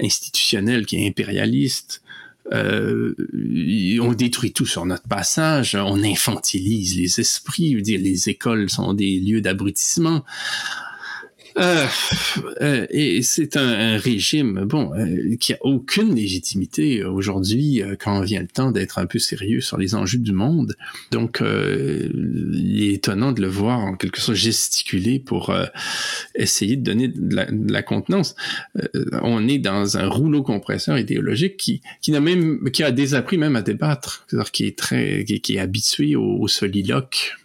institutionnel qui est impérialiste. Euh, on détruit tout sur notre passage, on infantilise les esprits, dire, les écoles sont des lieux d'abrutissement. Euh, euh, et c'est un, régime, bon, euh, qui a aucune légitimité aujourd'hui quand vient le temps d'être un peu sérieux sur les enjeux du monde. Donc, il est étonnant de le voir en quelque sorte gesticuler pour essayer de donner de la, contenance. on est dans un rouleau compresseur idéologique qui, qui n'a même, qui a désappris même à débattre, c'est-à-dire qui est très, qui, est habitué au, soliloque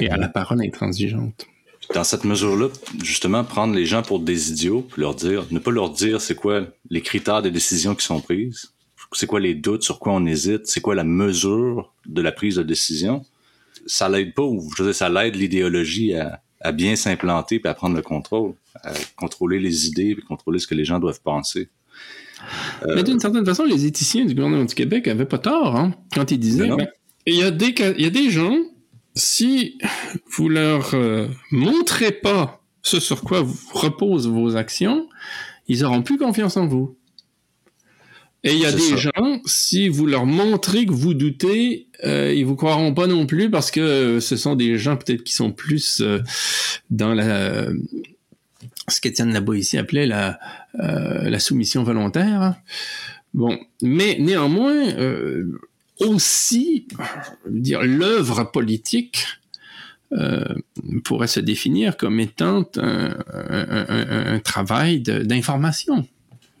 et à la parole intransigeante dans cette mesure-là, justement, prendre les gens pour des idiots, puis leur dire, ne pas leur dire c'est quoi les critères des décisions qui sont prises, c'est quoi les doutes, sur quoi on hésite, c'est quoi la mesure de la prise de décision, ça l'aide pas, ou je veux dire, ça l'aide l'idéologie à, à, bien s'implanter puis à prendre le contrôle, à contrôler les idées puis contrôler ce que les gens doivent penser. Euh, Mais d'une certaine façon, les éthiciens du gouvernement du Québec avaient pas tort hein, quand ils disaient ben, il y, a des, il y a des gens si vous leur euh, montrez pas ce sur quoi reposent vos actions, ils auront plus confiance en vous. Et il y a des gens, si vous leur montrez que vous doutez, euh, ils vous croiront pas non plus parce que ce sont des gens peut-être qui sont plus euh, dans la ce qu'Étienne ici appelait la, la soumission volontaire. Bon, mais néanmoins, aussi, dire, l'œuvre politique euh, pourrait se définir comme étant un, travail d'information.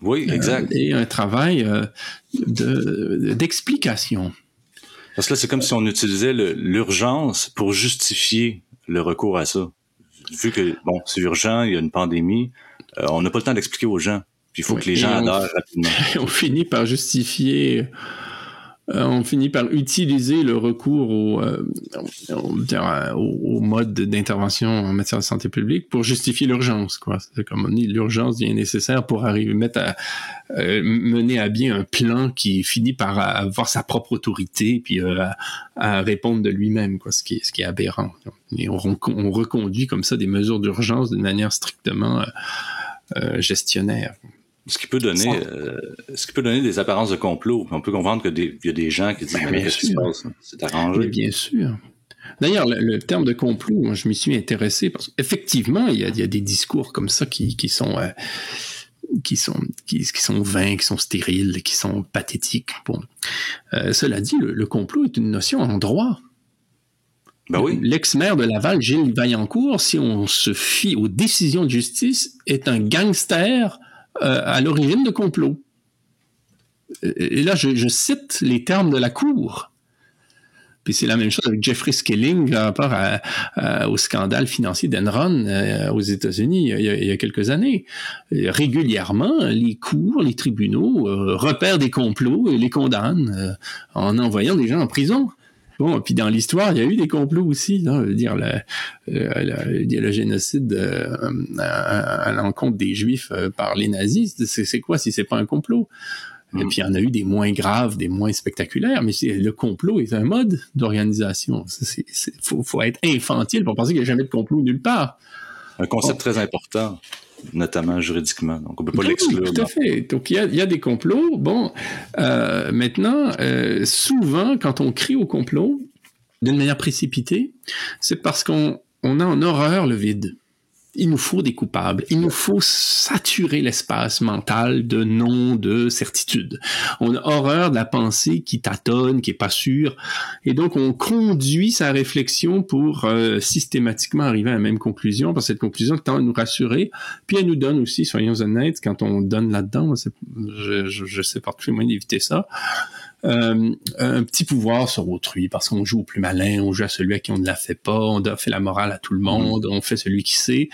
Oui, euh, exact. et un travail euh, d'explication. Parce que là, c'est comme si on utilisait l'urgence pour justifier le recours à ça. Vu que, bon, c'est urgent, il y a une pandémie, on n'a pas le temps d'expliquer aux gens. Puis il faut que les gens adhèrent rapidement. on finit par justifier on finit par utiliser le recours au, euh, au, mode d'intervention en matière de santé publique pour justifier l'urgence. Quoi. C'est comme on dit, l'urgence est nécessaire pour arriver mettre à euh, mener à bien un plan qui finit par avoir sa propre autorité puis à, répondre de lui-même, ce qui est aberrant. On reconduit comme ça des mesures d'urgence d'une manière strictement gestionnaire. Ce qui peut donner, euh, ce qui peut donner des apparences de complot. On peut comprendre qu'il y a des gens qui disent ben, mais qu'est-ce qui se passe? C'est arrangé. bien sûr. D'ailleurs, le, terme de complot, moi, je m'y suis intéressé parce qu'effectivement, il y a, des discours comme ça qui, sont euh, qui sont qui, sont vains, qui sont stériles, qui sont pathétiques. Bon, euh, cela dit, le, complot est une notion en droit. Ben oui. L'ex-maire de Laval, Gilles Vaillancourt, si on se fie aux décisions de justice, est un gangster à l'origine de complots. Et là, je, cite les termes de la Cour. Puis c'est la même chose avec Jeffrey Skilling par rapport au scandale financier d'Enron euh, aux États-Unis il, y a quelques années. régulièrement, les cours, les tribunaux euh, repèrent des complots et les condamnent en envoyant des gens en prison. Bon, puis dans l'histoire, il y a eu des complots aussi. Hein, dire le, le, génocide euh, à, l'encontre des Juifs euh, par les nazis, c'est quoi si c'est pas un complot? Et mm. puis il y en a eu des moins graves, des moins spectaculaires, mais le complot est un mode d'organisation. Il faut, être infantile pour penser qu'il n'y a jamais de complot nulle part. Un concept très important notamment juridiquement. Donc, on peut pas l'exclure. Tout à fait. Donc, il y a, des complots. Bon, euh, maintenant, euh, souvent, quand on crie au complot, d'une manière précipitée, c'est parce qu'on on a en horreur le vide il nous faut des coupables. Il nous faut saturer l'espace mental de noms, de certitudes. On a horreur de la pensée qui tâtonne, qui est pas sûre. Et donc, on conduit sa réflexion pour euh, systématiquement arriver à la même conclusion, parce que cette conclusion tend à nous rassurer. Puis elle nous donne aussi, soyons honnêtes, quand on donne là-dedans, je, je, sais pas que moyen d'éviter ça, euh, un petit pouvoir sur autrui parce qu'on joue au plus malin, on joue à celui à qui on ne la fait pas, on fait la morale à tout le monde, on fait celui qui sait,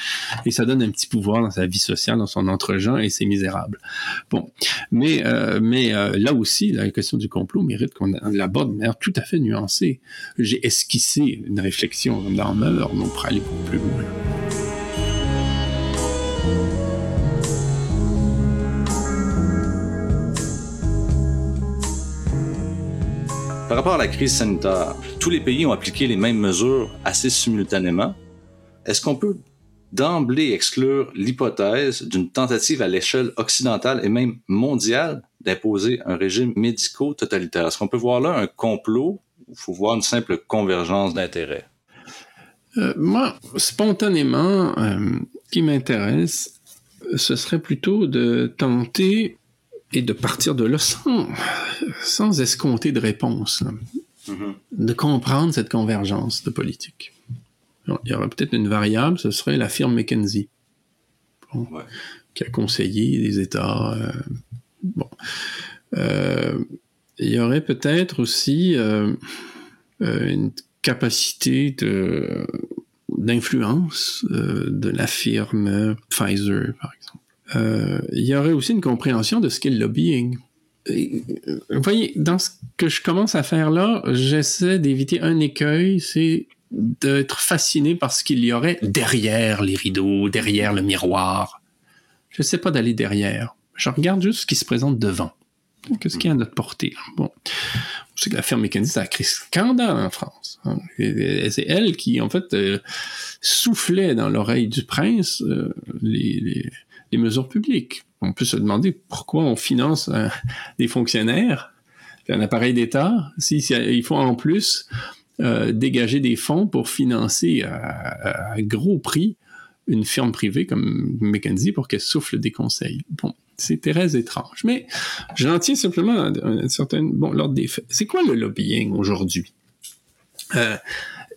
et ça donne un petit pouvoir dans sa vie sociale, dans son entre-gens, et c'est misérable. Bon, mais euh, mais euh, là aussi, la question du complot mérite qu'on l'aborde de manière tout à fait nuancée. J'ai esquissé une réflexion dans Meur, mais on pourrait aller beaucoup plus loin. Par rapport à la crise sanitaire, tous les pays ont appliqué les mêmes mesures assez simultanément. Est-ce qu'on peut d'emblée exclure l'hypothèse d'une tentative à l'échelle occidentale et même mondiale d'imposer un régime médico-totalitaire? Est-ce qu'on peut voir là un complot ou faut voir une simple convergence d'intérêts? Euh, moi, spontanément, euh, ce qui m'intéresse, ce serait plutôt de tenter et de partir de là sans, sans escompter de réponse, mm-hmm. de comprendre cette convergence de politique. il y aurait peut-être une variable, ce serait la firme McKenzie, qui a conseillé les États. Euh, bon. Euh, il y aurait peut-être aussi euh, une capacité de d'influence de la firme Pfizer, par exemple. Euh, il y aurait aussi une compréhension de ce qu'est le lobbying. Euh, vous voyez, dans ce que je commence à faire là, j'essaie d'éviter un écueil, c'est d'être fasciné par ce qu'il y aurait derrière les rideaux, derrière le miroir. Je ne sais pas d'aller derrière. Je regarde juste ce qui se présente devant. Qu'est-ce qu'il y a à notre portée? Bon. Sais que la firme mécaniste a créé scandale en France. Hein. C'est elle qui, en fait, euh, soufflait dans l'oreille du prince les, les mesures publiques. On peut se demander pourquoi on finance des fonctionnaires, un appareil d'État, s'il il faut en plus euh, dégager des fonds pour financer à, gros prix une firme privée comme McKenzie pour qu'elle souffle des conseils. Bon, c'est très étrange. Mais j'en tiens simplement à un certain... Bon, l'ordre des faits. C'est quoi le lobbying aujourd'hui? Euh,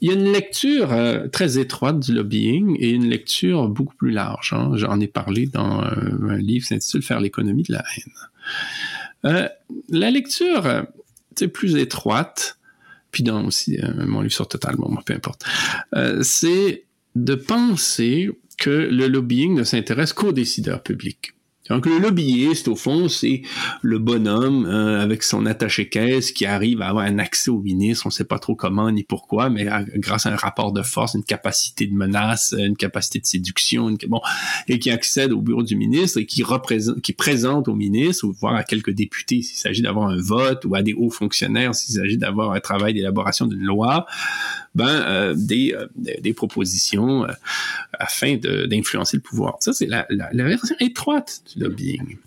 il y a une lecture euh, très étroite du lobbying et une lecture beaucoup plus large. Hein. J'en ai parlé dans euh, un livre qui s'intitule Faire l'économie de la haine. Euh, la lecture, c'est plus étroite, puis dans aussi mon livre sur Total, bon, peu importe, c'est de penser que le lobbying ne s'intéresse qu'aux décideurs publics. Donc le lobbyiste, au fond, c'est le bonhomme euh, avec son attaché-caisse qui arrive à avoir un accès au ministre, on ne sait pas trop comment ni pourquoi, mais grâce à un rapport de force, une capacité de menace, une capacité de séduction, et qui accède au bureau du ministre et qui représente, qui présente au ministre ou voire à quelques députés s'il s'agit d'avoir un vote ou à des hauts fonctionnaires s'il s'agit d'avoir un travail d'élaboration d'une lobby ben, euh, des, euh, des, propositions euh, afin d'influencer le pouvoir. Ça, c'est la, la, la, version étroite du lobbying.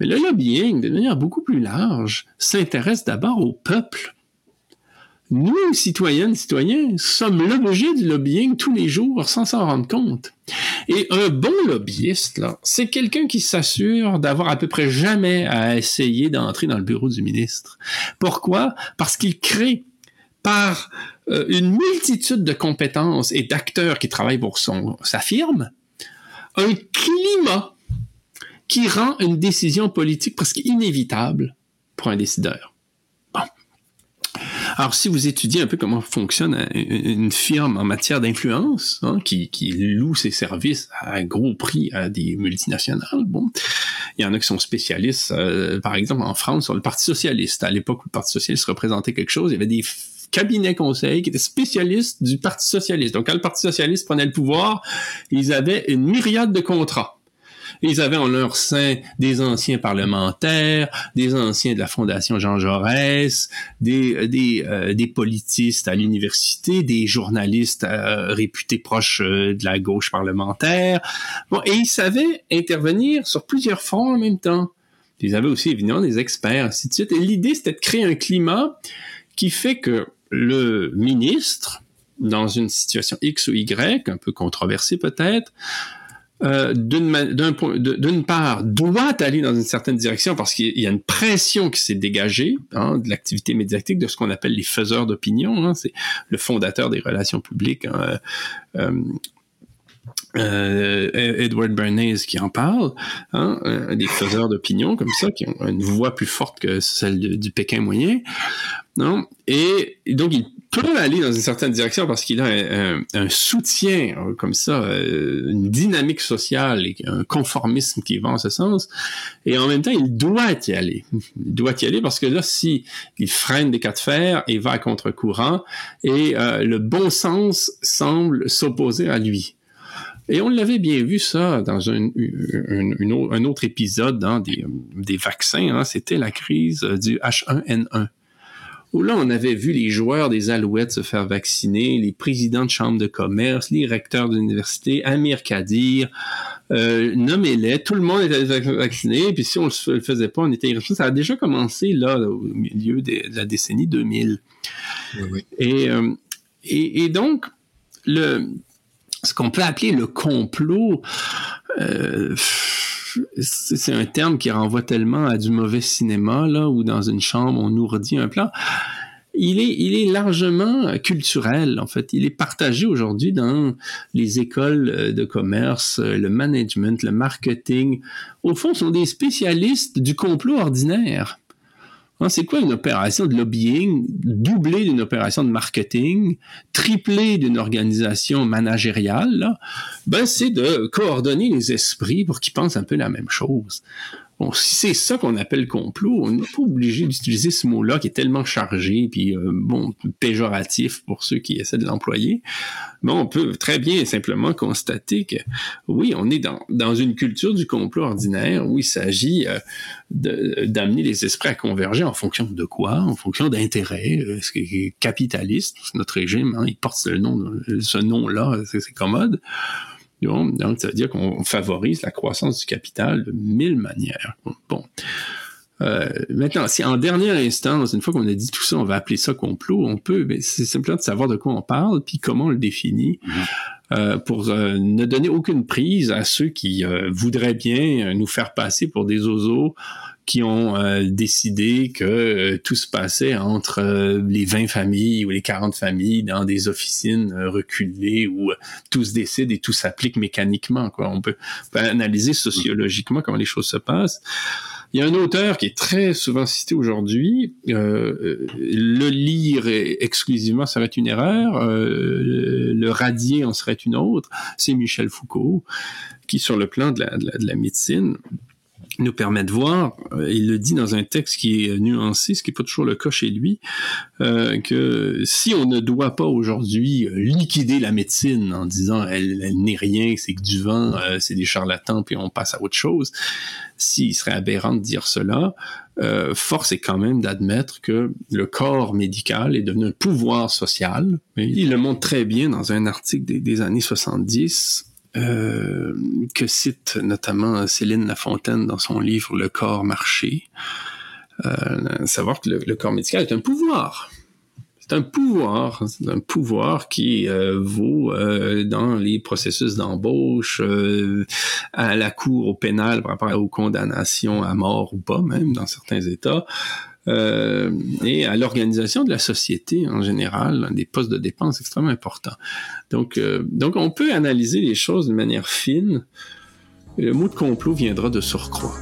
Mais le lobbying, de manière beaucoup plus large, s'intéresse d'abord au peuple. Nous, citoyennes, citoyens, sommes l'objet du lobbying tous les jours sans s'en rendre compte. Et un bon lobbyiste, c'est quelqu'un qui s'assure d'avoir à peu près jamais à essayer d'entrer dans le bureau du ministre. Pourquoi? Parce qu'il crée par euh, une multitude de compétences et d'acteurs qui travaillent pour son, sa firme, un climat qui rend une décision politique presque inévitable pour un décideur. Bon. Alors, si vous étudiez un peu comment fonctionne une firme en matière d'influence, hein, qui, qui, loue ses services à gros prix à des multinationales, bon, il y en a qui sont spécialistes, euh, par exemple en France, sur le Parti socialiste. À l'époque où le Parti socialiste représentait quelque chose, il y avait des cabinet conseil qui était spécialiste du Parti socialiste. Donc, quand le Parti socialiste prenait le pouvoir, ils avaient une myriade de contrats. Ils avaient en leur sein des anciens parlementaires, des anciens de la Fondation Jean Jaurès, des, des, euh, des politistes à l'université, des journalistes euh, réputés proches euh, de la gauche parlementaire. Bon, et ils savaient intervenir sur plusieurs fronts en même temps. Ils avaient aussi évidemment des experts, ainsi de suite. Et l'idée, c'était de créer un climat qui fait que le ministre, dans une situation X ou Y, un peu controversée peut-être, euh, d'une part, doit aller dans une certaine direction parce qu'il y a une pression qui s'est dégagée hein, de l'activité médiatique, de ce qu'on appelle les faiseurs d'opinion. Hein, c'est le fondateur des relations publiques, hein, euh, euh, Edward Bernays qui en parle, hein, des faiseurs d'opinion comme ça, qui ont une voix plus forte que celle du Pékin moyen. Non? Et, donc, il peut aller dans une certaine direction parce qu'il a un, soutien euh, comme ça, euh, une dynamique sociale et un conformisme qui va en ce sens. Et en même temps, il doit y aller. Il doit y aller parce que là, si il freine des cas de fer, il va à contre-courant et le bon sens semble s'opposer à lui. Et on l'avait bien vu ça dans un, un autre épisode dans des, des vaccins. Hein, C'était la crise du H1N1 où là, on avait vu les joueurs des Alouettes se faire vacciner, les présidents de chambres de commerce, les recteurs d'université, Amir Kadir, euh, nommez-les, tout le monde était vacciné, puis si on le faisait pas, on était irresponsable. Ça a déjà commencé, là, au milieu de la décennie 2000. Oui, oui. Et, euh, et, et, donc, le, ce qu'on peut appeler le complot, euh, c'est un terme qui renvoie tellement à du mauvais cinéma, là, où dans une chambre, on nous redit un plan. Il est, il est largement culturel, en fait. Il est partagé aujourd'hui dans les écoles de commerce, le management, le marketing. Au fond, sont des spécialistes du complot ordinaire. Hein, c'est quoi une opération de lobbying doublée d'une opération de marketing, triplée d'une organisation managériale? Ben, c'est de coordonner les esprits pour qu'ils pensent un peu la même chose. Bon, si c'est ça qu'on appelle complot, on n'est pas obligé d'utiliser ce mot-là qui est tellement chargé puis euh, bon péjoratif pour ceux qui essaient de l'employer. Mais on peut très bien simplement constater que oui, on est dans, dans une culture du complot ordinaire où il s'agit euh, d'amener les esprits à converger en fonction de quoi? En fonction d'intérêts. Euh, ce qui est capitaliste, notre régime, hein, il porte ce nom, ce nom-là, c'est commode. Donc, ça veut dire qu'on favorise la croissance du capital de mille manières. Bon. Euh, maintenant, si en dernière instance, une fois qu'on a dit tout ça, on va appeler ça complot, on peut, mais c'est simplement de savoir de quoi on parle, puis comment on le définit, mm-hmm. euh, pour euh, ne donner aucune prise à ceux qui voudraient bien nous faire passer pour des oiseaux qui ont euh, décidé que euh, tout se passait entre euh, les 20 familles ou les 40 familles dans des officines reculées où tout se décide et tout s'applique mécaniquement. Quoi. On peut, analyser sociologiquement comment les choses se passent. Il y a un auteur qui est très souvent cité aujourd'hui. le lire exclusivement serait une erreur. le radier en serait une autre. C'est Michel Foucault, qui sur le plan de la, de la médecine nous permet de voir, euh, il le dit dans un texte qui est nuancé, ce qui n'est pas toujours le cas chez lui, euh, que si on ne doit pas aujourd'hui euh, liquider la médecine en disant elle, n'est rien, c'est que du vent, c'est des charlatans, puis on passe à autre chose, s'il serait aberrant de dire cela, force est quand même d'admettre que le corps médical est devenu un pouvoir social. Il le montre très bien dans un article des, des années 70 euh, que cite notamment Céline Lafontaine dans son livre Le corps marché. Euh, savoir que le, corps médical est un pouvoir. C'est un pouvoir, c'est un pouvoir qui euh, vaut dans les processus d'embauche, à la cour, au pénal, par rapport aux condamnations à mort ou pas, même dans certains États, euh, et à l'organisation de la société en général, des postes de dépenses extrêmement importants. Donc, euh, donc on peut analyser les choses de manière fine. le mot de complot viendra de surcroît.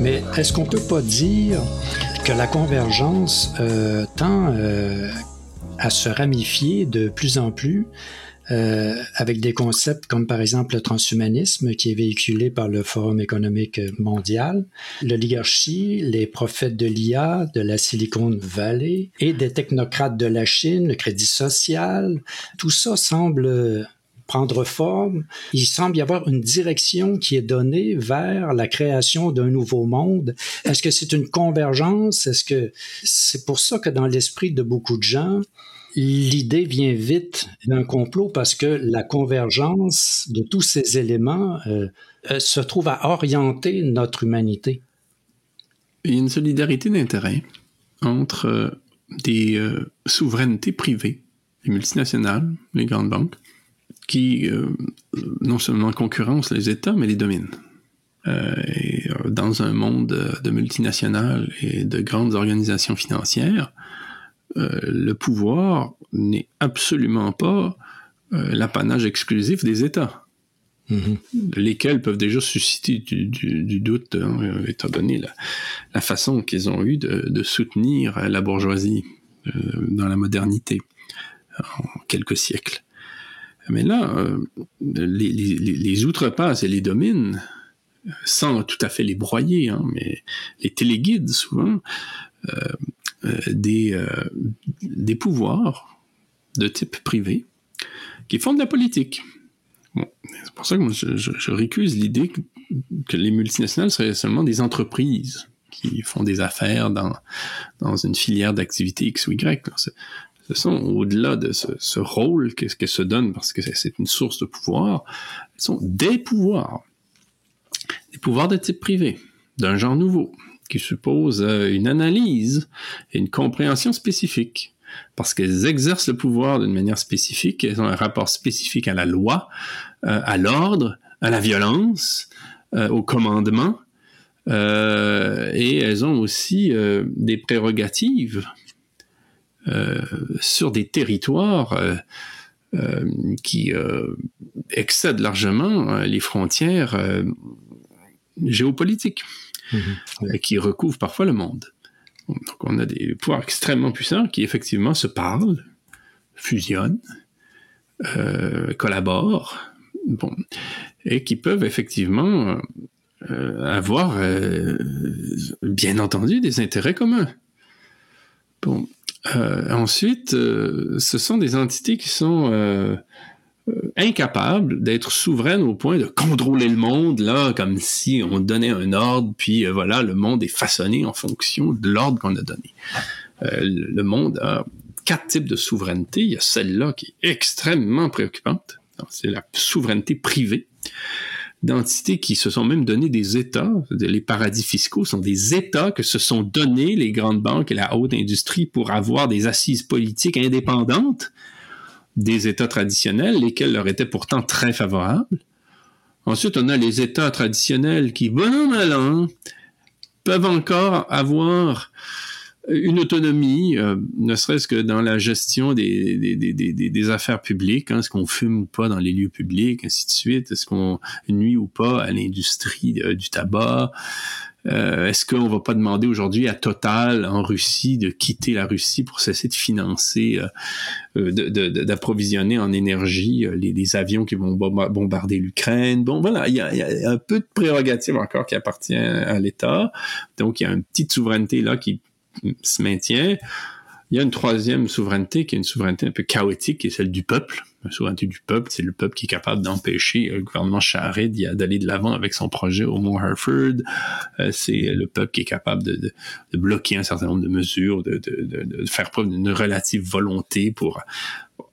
Mais est-ce qu'on peut pas dire que la convergence euh, tend euh, à se ramifier de plus en plus euh, avec des concepts comme par exemple le transhumanisme qui est véhiculé par le Forum économique mondial, l'oligarchie, les prophètes de l'IA, de la Silicon Valley et des technocrates de la Chine, le crédit social. Tout ça semble prendre forme. Il semble y avoir une direction qui est donnée vers la création d'un nouveau monde. Est-ce que c'est une convergence? Est-ce que c'est pour ça que dans l'esprit de beaucoup de gens, l'idée vient vite d'un complot parce que la convergence de tous ces éléments euh, euh, se trouve à orienter notre humanité? Il y a une solidarité d'intérêt entre euh, des souverainetés privées, les multinationales, les grandes banques, qui non seulement concurrencent les États, mais les dominent. et, dans un monde de multinationales et de grandes organisations financières, le pouvoir n'est absolument pas l'apanage exclusif des États. Mm-hmm. lesquels peuvent déjà susciter du, doute, hein, étant donné la, façon qu'ils ont eu de, soutenir la bourgeoisie euh, dans la modernité en quelques siècles. Mais là, euh, les, les, outrepassent et les dominent sans tout à fait les broyer, hein, mais les téléguides souvent euh, des, des pouvoirs de type privé qui font de la politique c'est pour ça que je, récuse l'idée que, les multinationales seraient seulement des entreprises qui font des affaires dans, dans une filière d'activité X ou Y. Ce, sont, au-delà de ce, rôle qu'elles que se donnent, parce que c'est une source de pouvoir, elles sont des pouvoirs. Des pouvoirs de type privé, d'un genre nouveau, qui suppose euh, une analyse et une compréhension spécifique parce qu'elles exercent le pouvoir d'une manière spécifique, elles ont un rapport spécifique à la loi, euh, à l'ordre, à la violence, euh, au commandement, euh, et elles ont aussi des prérogatives sur des territoires qui excèdent largement les frontières géopolitiques, mmh qui recouvrent parfois le monde. Donc on a des pouvoirs extrêmement puissants qui effectivement se parlent, fusionnent, euh, collaborent, bon, et qui peuvent effectivement euh, avoir, euh, bien entendu, des intérêts communs. Bon, ensuite, ce sont des entités qui sont euh, incapable d'être souveraine au point de contrôler le monde, là, comme si on donnait un ordre, puis euh, voilà, le monde est façonné en fonction de l'ordre qu'on a donné. Euh, le monde a quatre types de souveraineté. Il y a celle-là qui est extrêmement préoccupante. C'est la souveraineté privée d'entités qui se sont même donné des États. Les paradis fiscaux sont des États que se sont donnés les grandes banques et la haute industrie pour avoir des assises politiques indépendantes des États traditionnels, lesquels leur étaient pourtant très favorables. Ensuite, on a les États traditionnels qui, bon an, mal peuvent encore avoir une autonomie, euh, ne serait-ce que dans la gestion des, des, affaires publiques, hein, est-ce qu'on fume ou pas dans les lieux publics, ainsi de suite, est-ce qu'on nuit ou pas à l'industrie euh, du tabac, euh, est-ce qu'on va pas demander aujourd'hui à Total en Russie de quitter la Russie pour cesser de financer, euh, euh, d'approvisionner en énergie les, avions qui vont bombarder l'Ukraine? Bon, voilà, il y, a, un peu de prérogatives encore qui appartient à l'État. Donc, il y a une petite souveraineté là qui se maintient. Il y a une troisième souveraineté qui est une souveraineté un peu chaotique, qui est celle du peuple. La souveraineté du peuple, c'est le peuple qui est capable d'empêcher le gouvernement Charest d'aller de l'avant avec son projet au Mont Harford. Euh, c'est le peuple qui est capable de, bloquer un certain nombre de mesures, de, faire preuve d'une relative volonté pour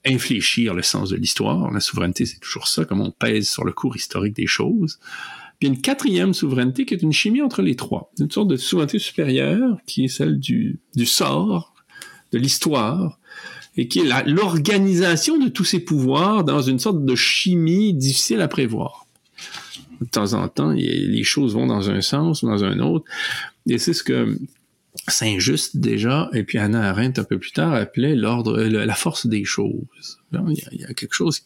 infléchir le sens de l'histoire. La souveraineté, c'est toujours ça, comment on pèse sur le cours historique des choses. Puis il y a une quatrième souveraineté qui est une chimie entre les trois, une sorte de souveraineté supérieure qui est celle du, sort, de l'histoire, et qui est l'organisation de tous ces pouvoirs dans une sorte de chimie difficile à prévoir. De temps en temps, les choses vont dans un sens ou dans un autre, et c'est ce que Saint-Just déjà, et puis Anna Arendt un peu plus tard appelait l'ordre, la force des choses. Il y a, quelque chose,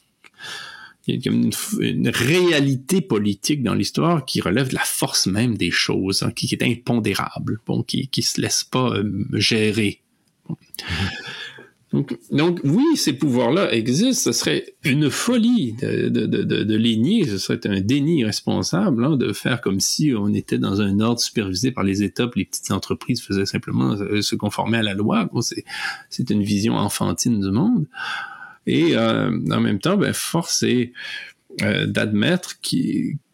il y a une, réalité politique dans l'histoire qui relève de la force même des choses, hein, qui, est impondérable, qui, qui se laisse pas euh, gérer donc, donc, oui, ces pouvoirs-là existent. Ce serait une folie de, de, de, de, les nier. Ce serait un déni responsable hein, de faire comme si on était dans un ordre supervisé par les États, les petites entreprises faisaient simplement euh, se conformer à la loi. C'est une vision enfantine du monde. Et euh, en même temps, ben, force est euh, d'admettre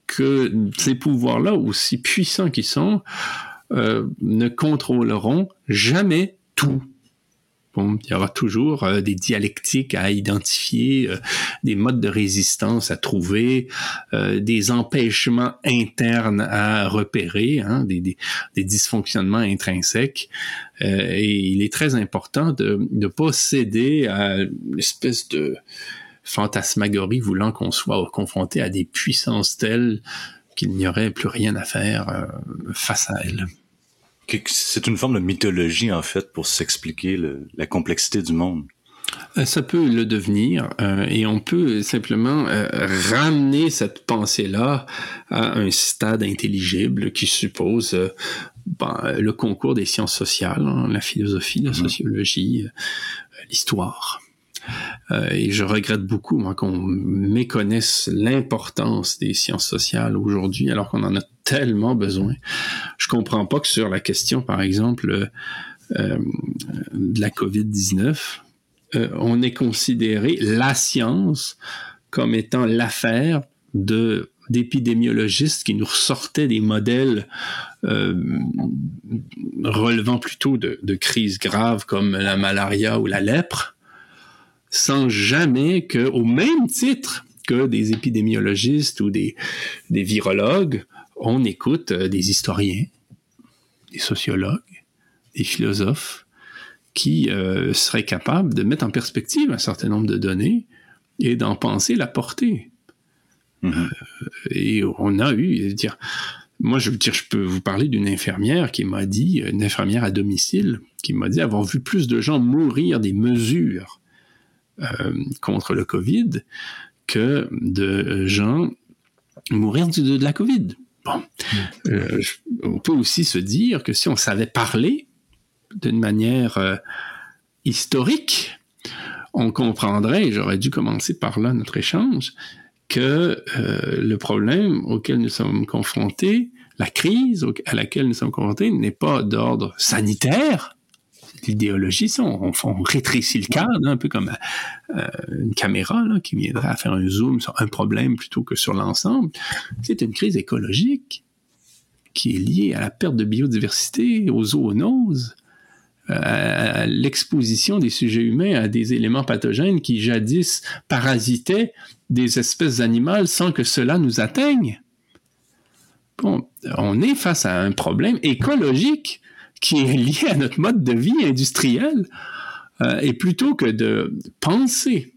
que ces pouvoirs-là, aussi puissants qu'ils sont, euh, ne contrôleront jamais tout il y aura toujours euh, des dialectiques à identifier, euh, des modes de résistance à trouver, euh, des empêchements internes à repérer, hein, des, des, dysfonctionnements intrinsèques. et il est très important de ne pas céder à une espèce de fantasmagorie voulant qu'on soit confronté à des puissances telles qu'il n'y aurait plus rien à faire face à elle. C'est une forme de mythologie, en fait, pour s'expliquer la complexité du monde. Euh, ça peut le devenir euh, et on peut simplement euh, ramener cette pensée-là à un stade intelligible qui suppose ben, le concours des sciences sociales, hein, la philosophie, la mhm. sociologie, l'histoire. et je regrette beaucoup qu'on méconnaisse l'importance des sciences sociales aujourd'hui alors qu'on en a tellement besoin. Je comprends pas que sur la question, par exemple, de la COVID-19, euh, on est considéré la science comme étant l'affaire de d'épidémiologistes qui nous ressortaient des modèles euh, relevant plutôt de, crises graves comme la malaria ou la lèpre, sans jamais que, au même titre que des épidémiologistes ou des, des virologues, on écoute euh, des historiens, des sociologues, des philosophes, qui euh, serait capable de mettre en perspective un certain nombre de données et d'en penser la portée. Mm-hmm. Euh, et on a eu, dire, moi je veux dire, je peux vous parler d'une infirmière qui m'a dit, une infirmière à domicile, qui m'a dit avoir vu plus de gens mourir des mesures euh, contre le Covid que de gens mourir de, de la Covid. Mm. on peut aussi se dire que si on savait parler d'une manière euh, historique, on comprendrait, et j'aurais dû commencer par là notre échange, que euh, le problème auquel nous sommes confrontés, la crise à laquelle nous sommes confrontés n'est pas d'ordre sanitaire. L'idéologie, on, rétrécit le cadre, un peu comme euh, une caméra qui viendrait à faire un zoom sur un problème plutôt que sur l'ensemble. C'est une crise écologique qui est liée à la perte de biodiversité, aux zoonoses, à l'exposition des sujets humains à des éléments pathogènes qui jadis parasitaient des espèces animales sans que cela nous atteigne. Bon, on est face à un problème écologique qui est lié à notre mode de vie industriel. Euh, et plutôt que de penser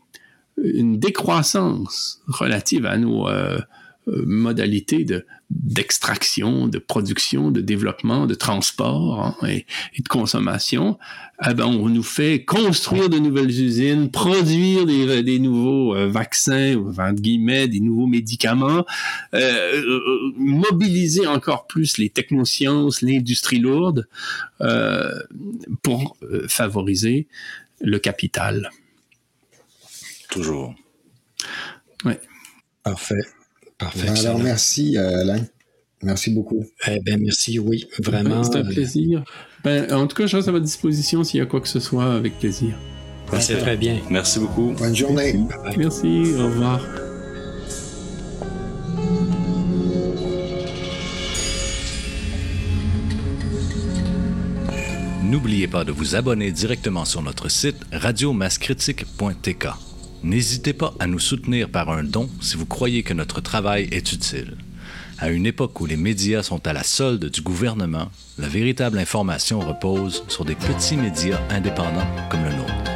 une décroissance relative à nos euh, modalités de, d'extraction, de production, de développement, de transport hein, et, de consommation, eh ben, on nous fait construire de nouvelles usines, produire des, des nouveaux euh, vaccins, entre guillemets, des nouveaux médicaments, euh, euh, mobiliser encore plus les technosciences, l'industrie lourde pour favoriser le capital. Toujours. Oui. Parfait. Parfait. Ben, alors, merci, euh, Alain. Merci beaucoup. Eh ben, merci, oui, vraiment. C'est un euh, plaisir. Ben, en tout cas, je reste à votre disposition s'il y a quoi que ce soit, avec plaisir. Ben, c'est très bien. Merci beaucoup. Bonne journée. Merci, au revoir. N'oubliez pas de vous abonner directement sur notre site radiomascritique.tk. N'hésitez pas à nous soutenir par un don si vous croyez que notre travail est utile. À une époque où les médias sont à la solde du gouvernement, la véritable information repose sur des petits médias indépendants comme le nôtre.